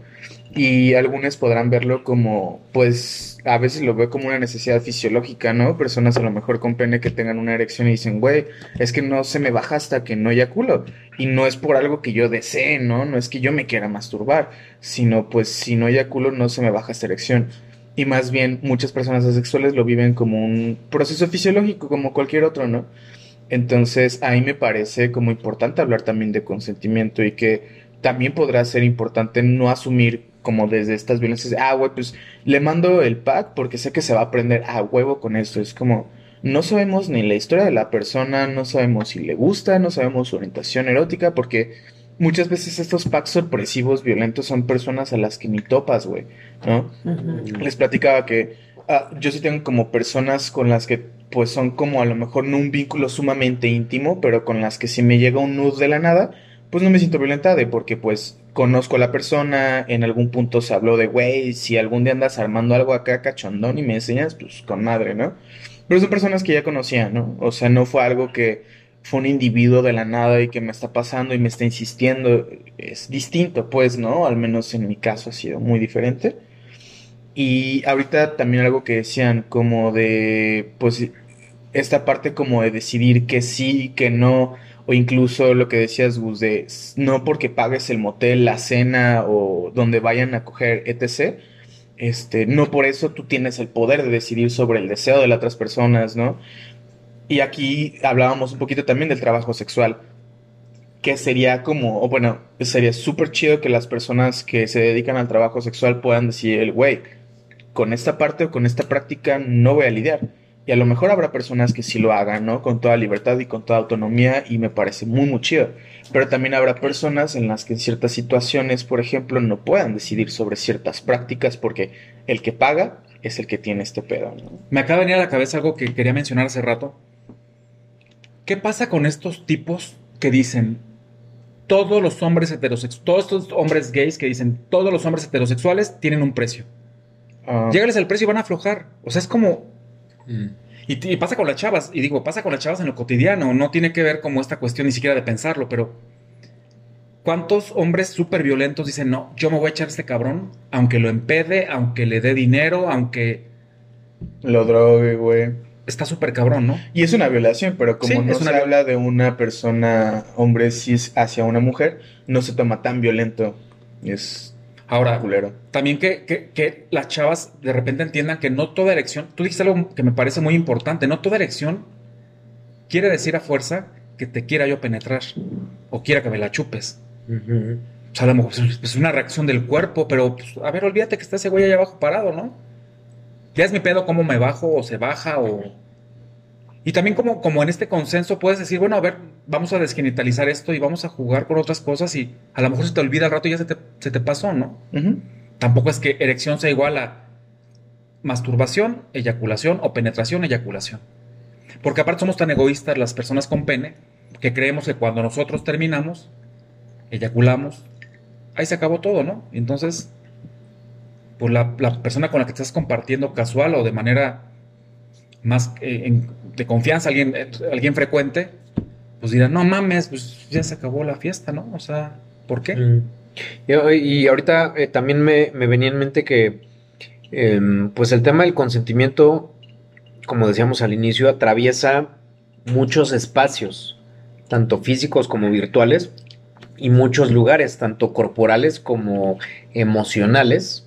Y algunos podrán verlo como, pues, a veces lo veo como una necesidad fisiológica, ¿no? Personas a lo mejor con pene que tengan una erección y dicen, güey, es que no se me baja hasta que no eyaculo. Y no es por algo que yo desee, ¿no? No es que yo me quiera masturbar, sino pues si no eyaculo no se me baja esta erección. Y más bien muchas personas asexuales lo viven como un proceso fisiológico, como cualquier otro, ¿no? Entonces, ahí me parece como importante hablar también de consentimiento y que también podrá ser importante no asumir como desde estas violencias, ah, güey, pues le mando el pack porque sé que se va a aprender a huevo con esto. Es como, no sabemos ni la historia de la persona, no sabemos si le gusta, no sabemos su orientación erótica, porque muchas veces estos packs sorpresivos, violentos, son personas a las que ni topas, güey, ¿no? Les platicaba que ah, yo sí tengo como personas con las que pues son como a lo mejor no un vínculo sumamente íntimo, pero con las que si me llega un nude de la nada, pues no me siento violentada, porque pues conozco a la persona, en algún punto se habló de, güey, si algún día andas armando algo acá cachondón y me enseñas, pues con madre, ¿no? Pero son personas que ya conocía, ¿no? O sea, no fue algo que fue un individuo de la nada y que me está pasando y me está insistiendo. Es distinto, pues, ¿no? Al menos en mi caso ha sido muy diferente. Y ahorita también algo que decían como de, pues, esta parte como de decidir que sí, que no, o incluso lo que decías, Gus, de no porque pagues el motel, la cena o donde vayan a coger, etc., este, no por eso tú tienes el poder de decidir sobre el deseo de las otras personas, ¿no? Y aquí hablábamos un poquito también del trabajo sexual, que sería como, o bueno, sería súper chido que las personas que se dedican al trabajo sexual puedan decir, güey, con esta parte o con esta práctica no voy a lidiar. Y a lo mejor habrá personas que sí lo hagan, ¿no? Con toda libertad y con toda autonomía y me parece muy, muy chido. Pero también habrá personas en las que en ciertas situaciones, por ejemplo, no puedan decidir sobre ciertas prácticas porque el que paga es el que tiene este pedo. ¿no? Me acaba de venir a la cabeza algo que quería mencionar hace rato. ¿Qué pasa con estos tipos que dicen todos los hombres heterosexuales, todos estos hombres gays que dicen todos los hombres heterosexuales tienen un precio? Uh, Llégales el precio y van a aflojar. O sea, es como... Mm. Y, y, pasa con las chavas, y digo, pasa con las chavas en lo cotidiano, no tiene que ver como esta cuestión ni siquiera de pensarlo, pero ¿cuántos hombres súper violentos dicen, no, yo me voy a echar a este cabrón, aunque lo empede, aunque le dé dinero, aunque... Lo drogue, güey. Está súper cabrón, ¿no? Y es una violación, pero como Sí, no es una se habla de una persona, hombre cis hacia una mujer, no se toma tan violento. Es Ahora, culero. también que, que- que las chavas de repente entiendan que no toda erección, tú dijiste algo que me parece muy importante, no toda erección quiere decir a fuerza que te quiera yo penetrar o quiera que me la chupes. Ujú. O sea, a lo mejor es una reacción del cuerpo, pero pues, a ver, olvídate que está ese güey allá abajo parado, ¿no? Ya es mi pedo cómo me bajo o se baja o... Y también como, como en este consenso puedes decir, bueno, a ver, vamos a desgenitalizar esto y vamos a jugar con otras cosas y a lo mejor se te olvida al rato y ya se te, se te pasó, ¿no? Tampoco es que erección sea igual a masturbación, eyaculación o penetración, eyaculación. Porque aparte somos tan egoístas las personas con pene que creemos que cuando nosotros terminamos, eyaculamos, ahí se acabó todo, ¿no? Entonces, pues la, la persona con la que estás compartiendo casual o de manera más eh, en- de confianza, alguien, eh, alguien frecuente, pues dirá, no mames, pues ya se acabó la fiesta, ¿no? O sea, ¿por qué? Mm. Y, y ahorita eh, también me, me venía en mente que em, pues el tema del consentimiento, como decíamos al inicio, atraviesa muchos espacios, tanto físicos como virtuales, y muchos lugares, tanto corporales como emocionales.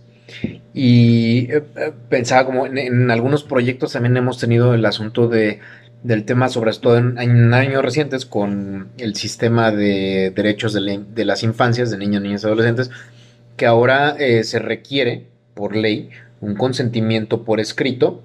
Y eh, eh, pensaba como en, algunos proyectos también hemos tenido el asunto de del tema, sobre todo en, años recientes, con el sistema de derechos de, de las infancias, de niños, niñas y adolescentes, que ahora eh, se requiere, por ley, un consentimiento por escrito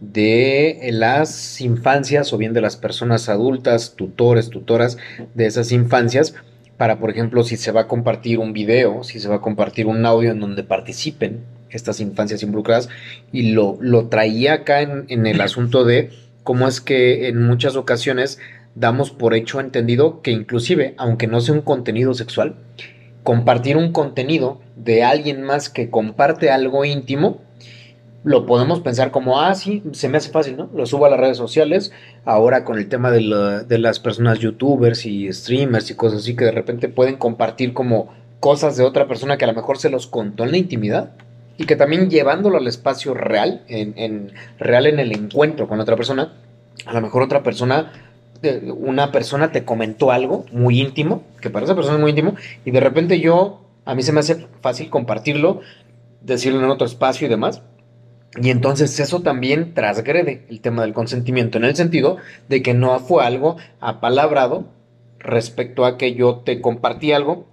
de las infancias o bien de las personas adultas, tutores, tutoras de esas infancias, para, por ejemplo, si se va a compartir un video, si se va a compartir un audio en donde participen estas infancias involucradas, y lo, lo traía acá en, en el asunto de cómo es que en muchas ocasiones damos por hecho entendido que inclusive, aunque no sea un contenido sexual, compartir un contenido de alguien más que comparte algo íntimo, lo podemos pensar como, ah, sí, se me hace fácil, ¿no? Lo subo a las redes sociales, ahora con el tema de, la- de las personas youtubers y streamers y cosas así que de repente pueden compartir como cosas de otra persona que a lo mejor se los contó en la intimidad y que también llevándolo al espacio real, en, en- real en el encuentro con otra persona, a lo mejor otra persona, eh, una persona te comentó algo muy íntimo, que para esa persona es muy íntimo, y de repente yo, a mí se me hace fácil compartirlo, decirlo en otro espacio y demás. Y entonces eso también transgrede el tema del consentimiento, en el sentido de que no fue algo apalabrado respecto a que yo te compartí algo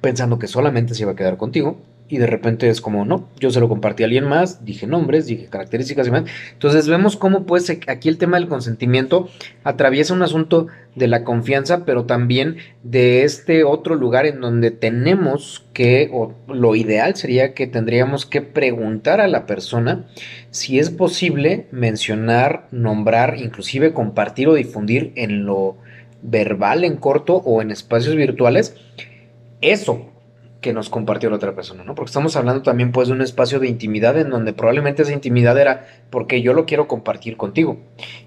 pensando que solamente se iba a quedar contigo. Y de repente es como, no, yo se lo compartí a alguien más, dije nombres, dije características y demás. Entonces vemos cómo pues aquí el tema del consentimiento atraviesa un asunto de la confianza, pero también de este otro lugar en donde tenemos que, o lo ideal sería que tendríamos que preguntar a la persona si es posible mencionar, nombrar, inclusive compartir o difundir en lo verbal, en corto o en espacios virtuales, eso que nos compartió la otra persona, ¿no? Porque estamos hablando también pues de un espacio de intimidad en donde probablemente esa intimidad era porque yo lo quiero compartir contigo.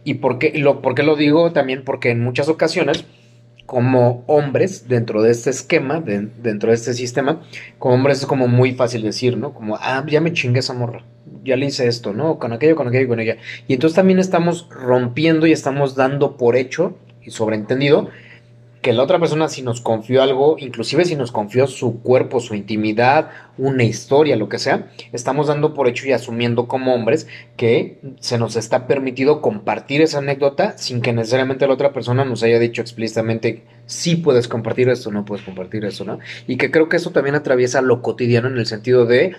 ¿Y por qué lo, por qué lo digo? También porque en muchas ocasiones como hombres, dentro de este esquema, dentro de este sistema, como hombres es como muy fácil decir, ¿no? Como, ah, ya me chingué esa morra, ya le hice esto, ¿no? Con aquello, con aquello, con ella. Y entonces también estamos rompiendo y estamos dando por hecho y sobreentendido que la otra persona si nos confió algo, inclusive si nos confió su cuerpo, su intimidad, una historia, lo que sea, estamos dando por hecho y asumiendo como hombres que se nos está permitido compartir esa anécdota sin que necesariamente la otra persona nos haya dicho explícitamente si puedes compartir esto, no puedes compartir eso, ¿no? Y que creo que eso también atraviesa lo cotidiano en el sentido de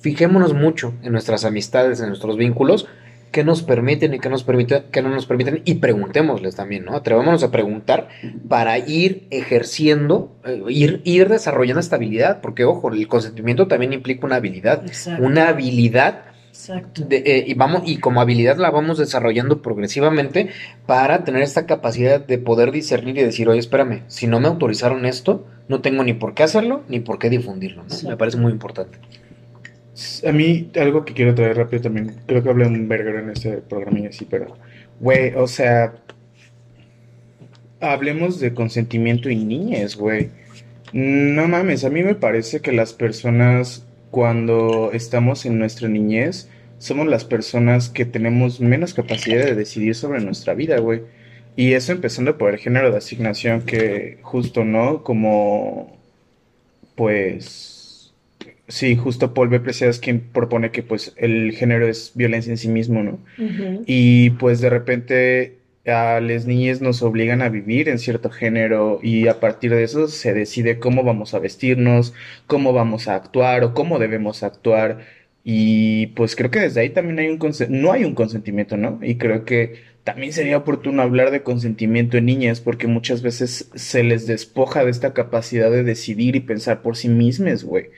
fijémonos mucho en nuestras amistades, en nuestros vínculos, qué nos permiten y qué nos permiten, qué no nos permiten y preguntémosles también, ¿no? Atrevámonos a preguntar para ir ejerciendo, eh, ir, ir desarrollando estabilidad, porque ojo, el consentimiento también implica una habilidad, una habilidad Exacto. Eh, y vamos y como habilidad la vamos desarrollando progresivamente para tener esta capacidad de poder discernir y decir, oye, espérame, si no me autorizaron esto, no tengo ni por qué hacerlo ni por qué difundirlo. Me parece muy importante. A mí, algo que quiero traer rápido también, creo que hablé un verguero en este programa y así, pero, güey, o sea, hablemos de consentimiento y niñez, güey. No mames, a mí me parece que las personas, cuando estamos en nuestra niñez, somos las personas que tenemos menos capacidad de decidir sobre nuestra vida, güey. Y eso empezando por el género de asignación que justo, ¿no? Como, pues Sí, justo Paul B. Preciado es quien propone que pues el género es violencia en sí mismo, ¿no? Y pues de repente a las niñas nos obligan a vivir en cierto género y a partir de eso se decide cómo vamos a vestirnos, cómo vamos a actuar o cómo debemos actuar. Y pues creo que desde ahí también hay un no hay un consentimiento, ¿no? Y creo que también sería oportuno hablar de consentimiento en niñas porque muchas veces se les despoja de esta capacidad de decidir y pensar por sí mismas, güey.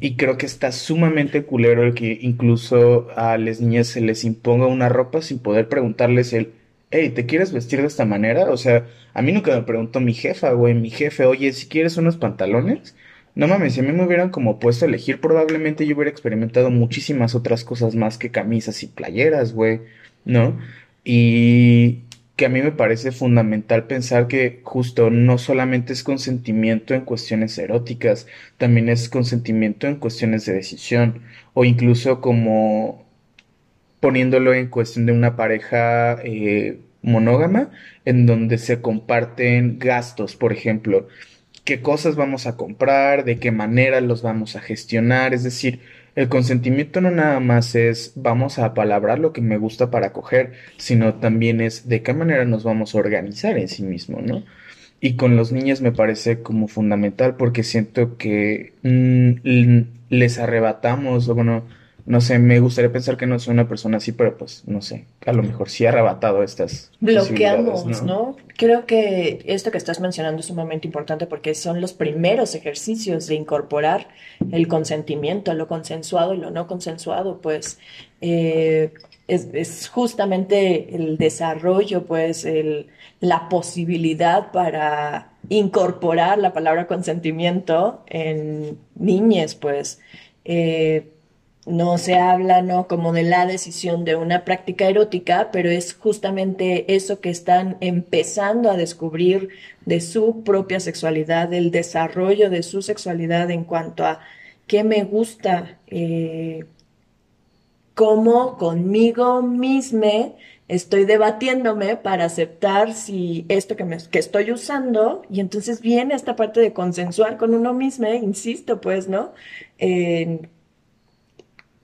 Y creo que está sumamente culero el que incluso a las niñas se les imponga una ropa sin poder preguntarles el, hey, ¿te quieres vestir de esta manera? O sea, a mí nunca me preguntó mi jefa, güey, mi jefe, oye, si quieres unos pantalones. No mames, si a mí me hubieran como puesto a elegir, probablemente yo hubiera experimentado muchísimas otras cosas más que camisas y playeras, güey, ¿no? Y que a mí me parece fundamental pensar que justo no solamente es consentimiento en cuestiones eróticas, también es consentimiento en cuestiones de decisión o incluso como poniéndolo en cuestión de una pareja eh, monógama en donde se comparten gastos, por ejemplo, qué cosas vamos a comprar, de qué manera los vamos a gestionar, es decir, el consentimiento no nada más es vamos a palabrar lo que me gusta para coger, sino también es de qué manera nos vamos a organizar en sí mismo, ¿no? Y con los niños me parece como fundamental porque siento que mm, les arrebatamos, o bueno, no sé, me gustaría pensar que no soy una persona así, pero pues no sé, a lo mejor sí ha arrebatado estas. Bloqueamos, ¿no? ¿no? Creo que esto que estás mencionando es sumamente importante porque son los primeros ejercicios de incorporar el consentimiento, lo consensuado y lo no consensuado, pues eh, es, justamente el desarrollo, pues el, la posibilidad para incorporar la palabra consentimiento en niñes, pues. Eh, no se habla, ¿no? Como de la decisión de una práctica erótica, pero es justamente eso que están empezando a descubrir de su propia sexualidad, el desarrollo de su sexualidad en cuanto a qué me gusta, eh, cómo conmigo misma estoy debatiéndome para aceptar si esto que, me, que estoy usando, y entonces viene esta parte de consensuar con uno mismo, insisto, pues, ¿no?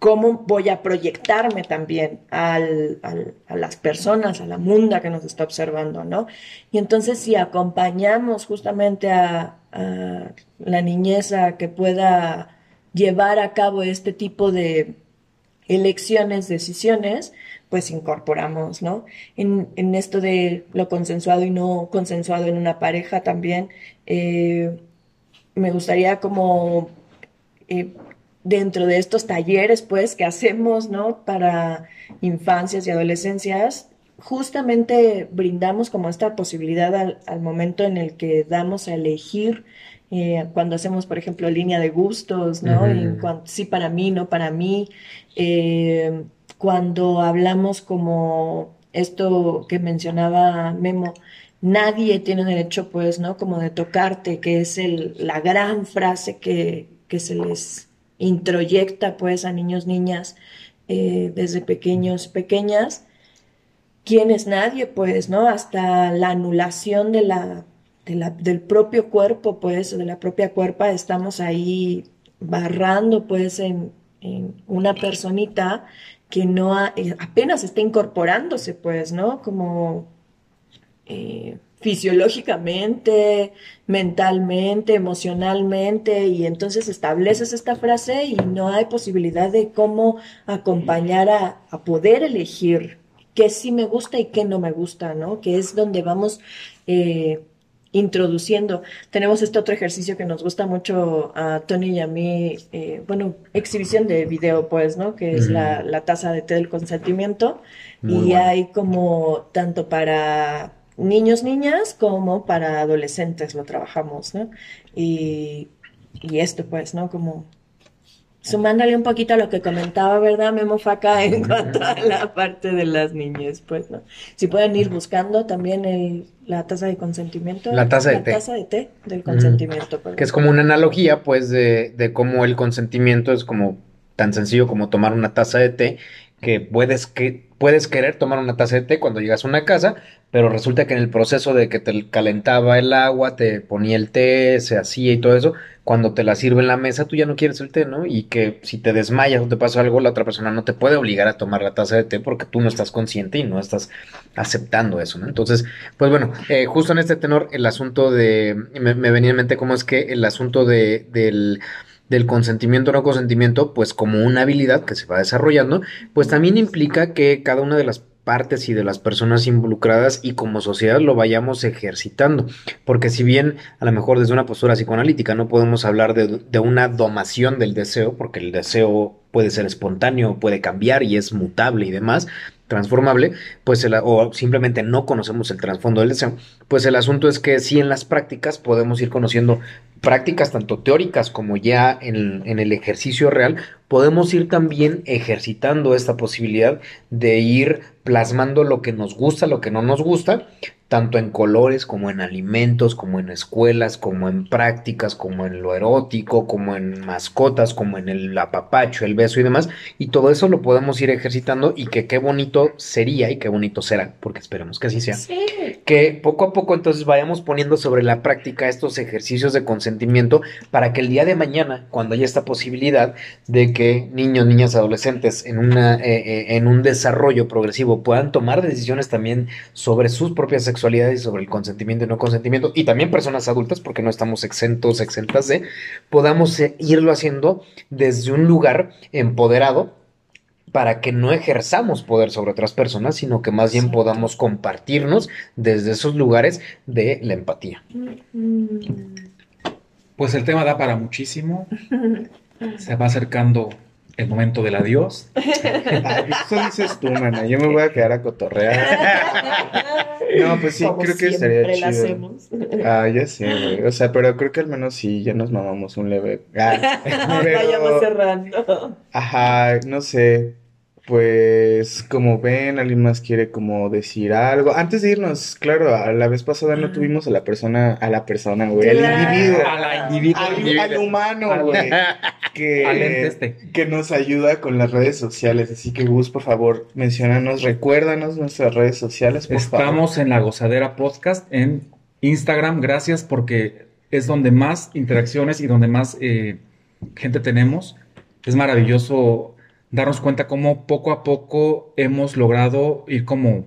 Cómo voy a proyectarme también a las personas, a la munda que nos está observando, ¿no? Y entonces si acompañamos justamente a, la niñeza que pueda llevar a cabo este tipo de elecciones, decisiones, pues incorporamos, ¿no? En, en esto de lo consensuado y no consensuado en una pareja también, eh, me gustaría como eh, dentro de estos talleres, pues, que hacemos, ¿no? Para infancias y adolescencias, justamente brindamos como esta posibilidad al, momento en el que damos a elegir, eh, cuando hacemos, por ejemplo, línea de gustos, ¿no? sí para mí, no para mí. Eh, cuando hablamos como esto que mencionaba Memo, nadie tiene derecho, pues, ¿no? Como de tocarte, que es el, la gran frase que, que se les introyecta, pues, a niños, niñas, eh, desde pequeños, pequeñas. ¿Quién es nadie? Pues, ¿no? Hasta la anulación de la, de la, del propio cuerpo, pues, de la propia cuerpa, estamos ahí barrando, pues, en, en una personita que no ha, eh, apenas está incorporándose, pues, ¿no? Como eh, fisiológicamente, mentalmente, emocionalmente, y entonces estableces esta frase y no hay posibilidad de cómo acompañar a, a poder elegir qué sí me gusta y qué no me gusta, ¿no? Que es donde vamos eh, introduciendo. Tenemos este otro ejercicio que nos gusta mucho a Tony y a mí, eh, bueno, exhibición de video, pues, ¿no? Que es la, la taza de té del consentimiento. Muy y bueno. hay como tanto para niños, niñas, como para adolescentes lo trabajamos, ¿no? Y, y esto, pues, ¿no? Como sumándole un poquito a lo que comentaba, ¿verdad, Memo Faca, en cuanto a la parte de las niñas, pues, ¿no? Si pueden ir buscando también el, la taza de consentimiento. La taza de la té. taza de té del consentimiento, perdón. Que es como una analogía, pues, de, de cómo el consentimiento es como tan sencillo como tomar una taza de té, que puedes, que puedes querer tomar una taza de té cuando llegas a una casa, pero resulta que en el proceso de que te calentaba el agua, te ponía el té, se hacía y todo eso, cuando te la sirve en la mesa, tú ya no quieres el té, ¿no? Y que si te desmayas o te pasa algo, la otra persona no te puede obligar a tomar la taza de té porque tú no estás consciente y no estás aceptando eso, ¿no? Entonces, pues bueno, eh, justo en este tenor, el asunto de, me, me venía en mente cómo es que el asunto de, del del consentimiento o no consentimiento, pues como una habilidad que se va desarrollando, pues también implica que cada una de las partes y de las personas involucradas y como sociedad lo vayamos ejercitando. Porque si bien a lo mejor desde una postura psicoanalítica no podemos hablar de, de una domación del deseo, porque el deseo puede ser espontáneo, puede cambiar y es mutable y demás, transformable, pues o simplemente no conocemos el trasfondo del deseo, pues el asunto es que sí en las prácticas podemos ir conociendo prácticas tanto teóricas como ya en, en, el ejercicio real, podemos ir también ejercitando esta posibilidad de ir plasmando lo que nos gusta, lo que no nos gusta, tanto en colores como en alimentos, como en escuelas, como en prácticas, como en lo erótico, como en mascotas, como en el apapacho, el beso y demás, y todo eso lo podemos ir ejercitando y que qué bonito sería y qué bonito será, porque esperemos que así sea. Sí. Que poco a poco entonces vayamos poniendo sobre la práctica estos ejercicios de consentimiento para que el día de mañana, cuando haya esta posibilidad de que niños, niñas, adolescentes en, una, eh, eh, en un desarrollo progresivo puedan tomar decisiones también sobre sus propias sexualidades y sobre el consentimiento y no consentimiento, y también personas adultas, porque no estamos exentos, exentas de, podamos eh, irlo haciendo desde un lugar empoderado para que no ejerzamos poder sobre otras personas, sino que más bien podamos compartirnos desde esos lugares de la empatía. Mm. Pues el tema da para muchísimo. Se va acercando el momento del adiós. Eso dices tú, mana. Yo me voy a quedar a cotorrear. No, pues sí, Como creo que estaría chido. hacemos. Ah, ya sé, güey. O sea, pero creo que al menos sí, ya nos mamamos un leve. Ah, Vayamos pero, cerrando. ajá, no sé. Pues, como ven, alguien más quiere como decir algo. Antes de irnos, claro, a la vez pasada no tuvimos a la persona, a la persona, güey, al individuo. A la individuo. Al, al humano, güey. Que, Al este. que nos ayuda con las redes sociales. Así que, Gus, por favor, menciónanos, recuérdanos nuestras redes sociales, por favor. Estamos en la Gozadera Podcast en Instagram. Gracias porque es donde más interacciones y donde más eh, gente tenemos. Es maravilloso darnos cuenta cómo poco a poco hemos logrado ir como,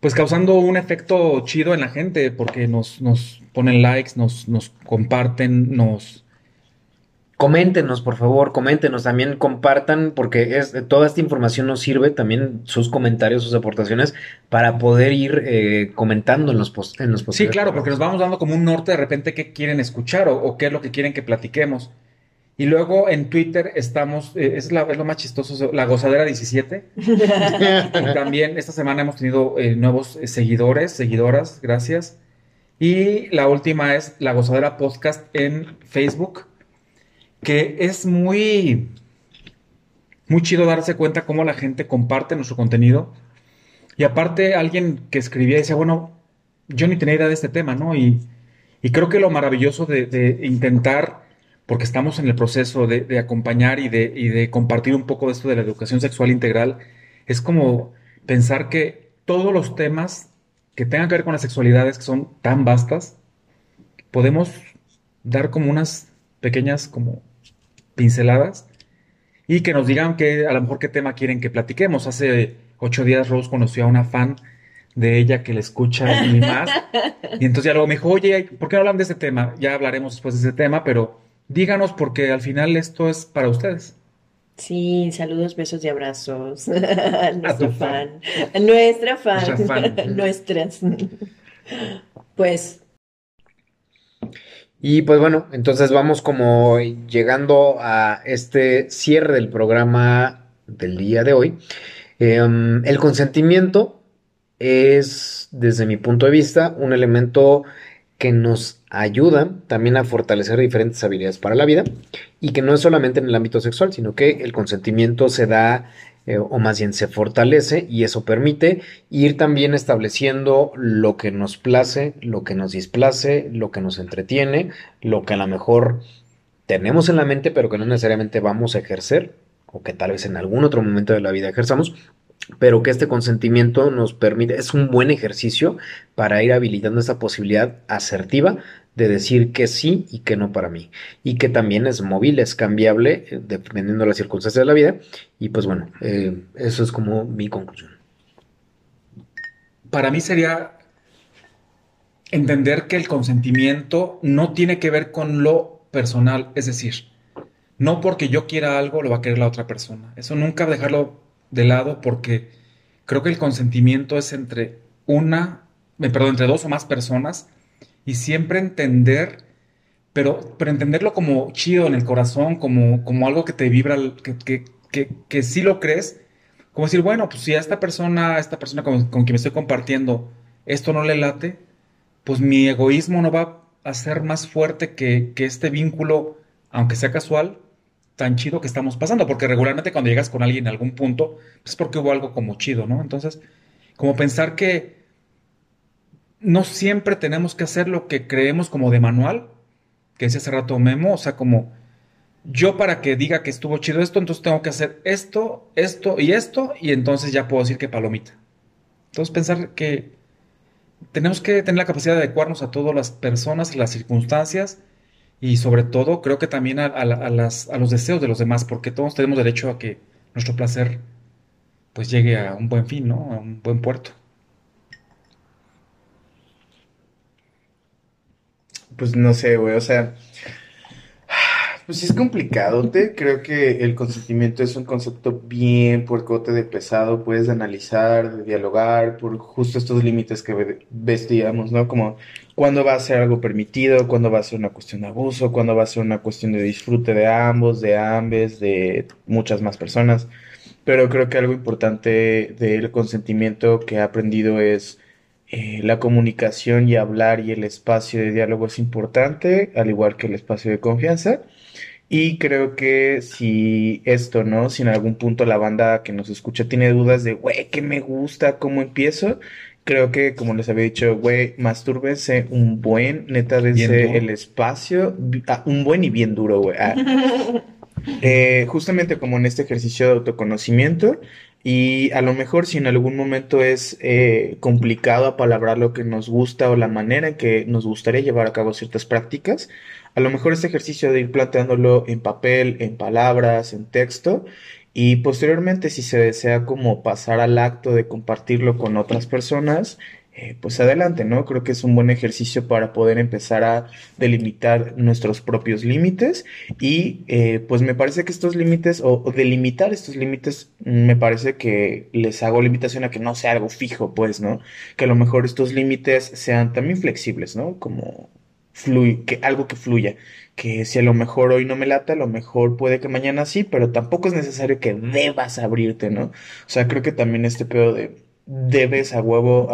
pues causando un efecto chido en la gente porque nos, nos ponen likes, nos, nos comparten, nos... Coméntenos, por favor, coméntenos, también compartan, porque es, toda esta información nos sirve, también sus comentarios, sus aportaciones, para poder ir eh, comentando en los post en los Sí, claro, porque nos vamos dando como un norte de repente qué quieren escuchar o, o qué es lo que quieren que platiquemos. Y luego en Twitter estamos, eh, es, la- es lo más chistoso, la gozadera 17. Y también esta semana hemos tenido eh, nuevos eh, seguidores, seguidoras, gracias. Y la última es la gozadera podcast en Facebook, que es muy, muy chido darse cuenta cómo la gente comparte nuestro contenido. Y aparte, alguien que escribía decía, bueno, yo ni tenía idea de este tema, ¿no? Y, y creo que lo maravilloso de, de intentar, porque estamos en el proceso de, de acompañar y de, y de compartir un poco de esto de la educación sexual integral, es como pensar que todos los temas que tengan que ver con las sexualidades, que son tan vastas, podemos dar como unas pequeñas como pinceladas y que nos digan que a lo mejor qué tema quieren que platiquemos. Hace ocho días Rose conoció a una fan de ella que le escucha y más. Y entonces ya luego me dijo, oye, ¿por qué no hablan de ese tema? Ya hablaremos después de ese tema, pero díganos porque al final esto es para ustedes. Sí, saludos, besos y abrazos. a nuestro fan. A nuestra fan. Nuestra fan. Nuestras. Pues Y pues bueno, entonces vamos como llegando a este cierre del programa del día de hoy. Em, el consentimiento es, desde mi punto de vista, un elemento que nos ayuda también a fortalecer diferentes habilidades para la vida y que no es solamente en el ámbito sexual, sino que el consentimiento se da eh, o más bien se fortalece y eso permite ir también estableciendo lo que nos place, lo que nos displace, lo que nos entretiene, lo que a lo mejor tenemos en la mente pero que no necesariamente vamos a ejercer o que tal vez en algún otro momento de la vida ejerzamos, pero que este consentimiento nos permite, es un buen ejercicio para ir habilitando esa posibilidad asertiva de decir que sí y que no para mí. Y que también es móvil, es cambiable, eh, dependiendo de las circunstancias de la vida. Y pues bueno, eh, eso es como mi conclusión. Para mí sería entender que el consentimiento no tiene que ver con lo personal, es decir, no porque yo quiera algo lo va a querer la otra persona. Eso nunca dejarlo de lado porque creo que el consentimiento es entre una, eh, perdón, entre dos o más personas y siempre entender, pero, pero entenderlo como chido en el corazón, como, como algo que te vibra, que, que, que, que sí lo crees, como decir, bueno, pues si a esta persona, a esta persona con, con quien me estoy compartiendo, esto no le late, pues mi egoísmo no va a ser más fuerte que, que este vínculo, aunque sea casual, tan chido que estamos pasando, porque regularmente cuando llegas con alguien a algún punto, pues es porque hubo algo como chido, ¿no? Entonces, como pensar que no siempre tenemos que hacer lo que creemos como de manual, que decía hace rato Memo, o sea, como yo para que diga que estuvo chido esto, entonces tengo que hacer esto, esto y esto, y entonces ya puedo decir que palomita. Entonces pensar que tenemos que tener la capacidad de adecuarnos a todas las personas, las circunstancias, y sobre todo creo que también a, las, a los deseos de los demás, porque todos tenemos derecho a que nuestro placer pues llegue a un buen fin, ¿no? A un buen puerto. Pues no sé, güey, o sea, pues es complicado, te creo que el consentimiento es un concepto bien puercote de pesado, puedes analizar, de dialogar por justo estos límites que ve- vestíamos, ¿no? Como cuándo va a ser algo permitido, cuándo va a ser una cuestión de abuso, cuándo va a ser una cuestión de disfrute de ambos, de ambes, de muchas más personas. Pero creo que algo importante del consentimiento que he aprendido es eh, la comunicación y hablar y el espacio de diálogo es importante, al igual que el espacio de confianza. Y creo que si esto, ¿no? Si en algún punto la banda que nos escucha tiene dudas de, güey, ¿qué me gusta? ¿Cómo empiezo? Creo que, como les había dicho, güey, mastúrbense un buen, neta, duro. el espacio, ah, un buen y bien duro, güey. Ah, eh, justamente como en este ejercicio de autoconocimiento y a lo mejor si en algún momento es eh, complicado apalabrar lo que nos gusta o la manera en que nos gustaría llevar a cabo ciertas prácticas, a lo mejor este ejercicio de ir planteándolo en papel, en palabras, en texto y posteriormente si se desea como pasar al acto de compartirlo con otras personas, eh, pues adelante, ¿no? Creo que es un buen ejercicio para poder empezar a delimitar nuestros propios límites y eh, pues me parece que estos límites o, delimitar estos límites mm, me parece que les hago la invitación a que no sea algo fijo, pues, ¿no? Que a lo mejor estos límites sean también flexibles, ¿no? Como fluy, que algo que fluya, que si a lo mejor hoy no me lata, a lo mejor puede que mañana sí, pero tampoco es necesario que debas abrirte, ¿no? O sea, creo que también este pedo de debes a huevo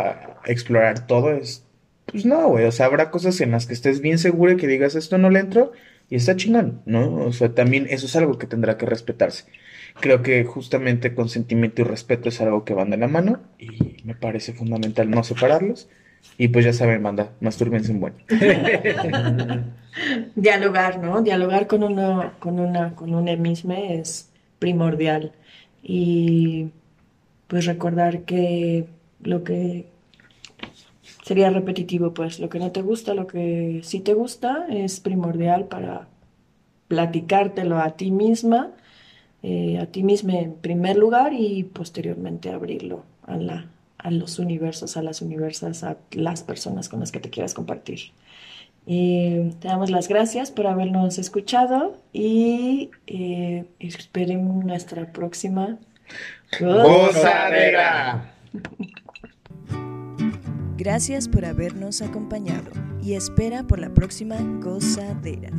explorar todo es, pues no, güey, o sea, habrá cosas en las que estés bien seguro y que digas esto no le entro y está chingón, ¿no? O sea, también eso es algo que tendrá que respetarse. Creo que justamente consentimiento y respeto es algo que van de la mano y me parece fundamental no separarlos. Y pues ya saben, banda, mastúrbense en buen. Dialogar, ¿no? Dialogar con uno, con una, con un mismo es primordial. Y pues recordar que lo que sería repetitivo, pues lo que no te gusta, lo que sí te gusta es primordial para platicártelo a ti misma, eh, a ti misma en primer lugar y posteriormente abrirlo a, la, a los universos, a las universas, a las personas con las que te quieras compartir. Te damos las gracias por habernos escuchado y eh, esperen nuestra próxima ¡Gozadera! Gracias por habernos acompañado y espera por la próxima gozadera.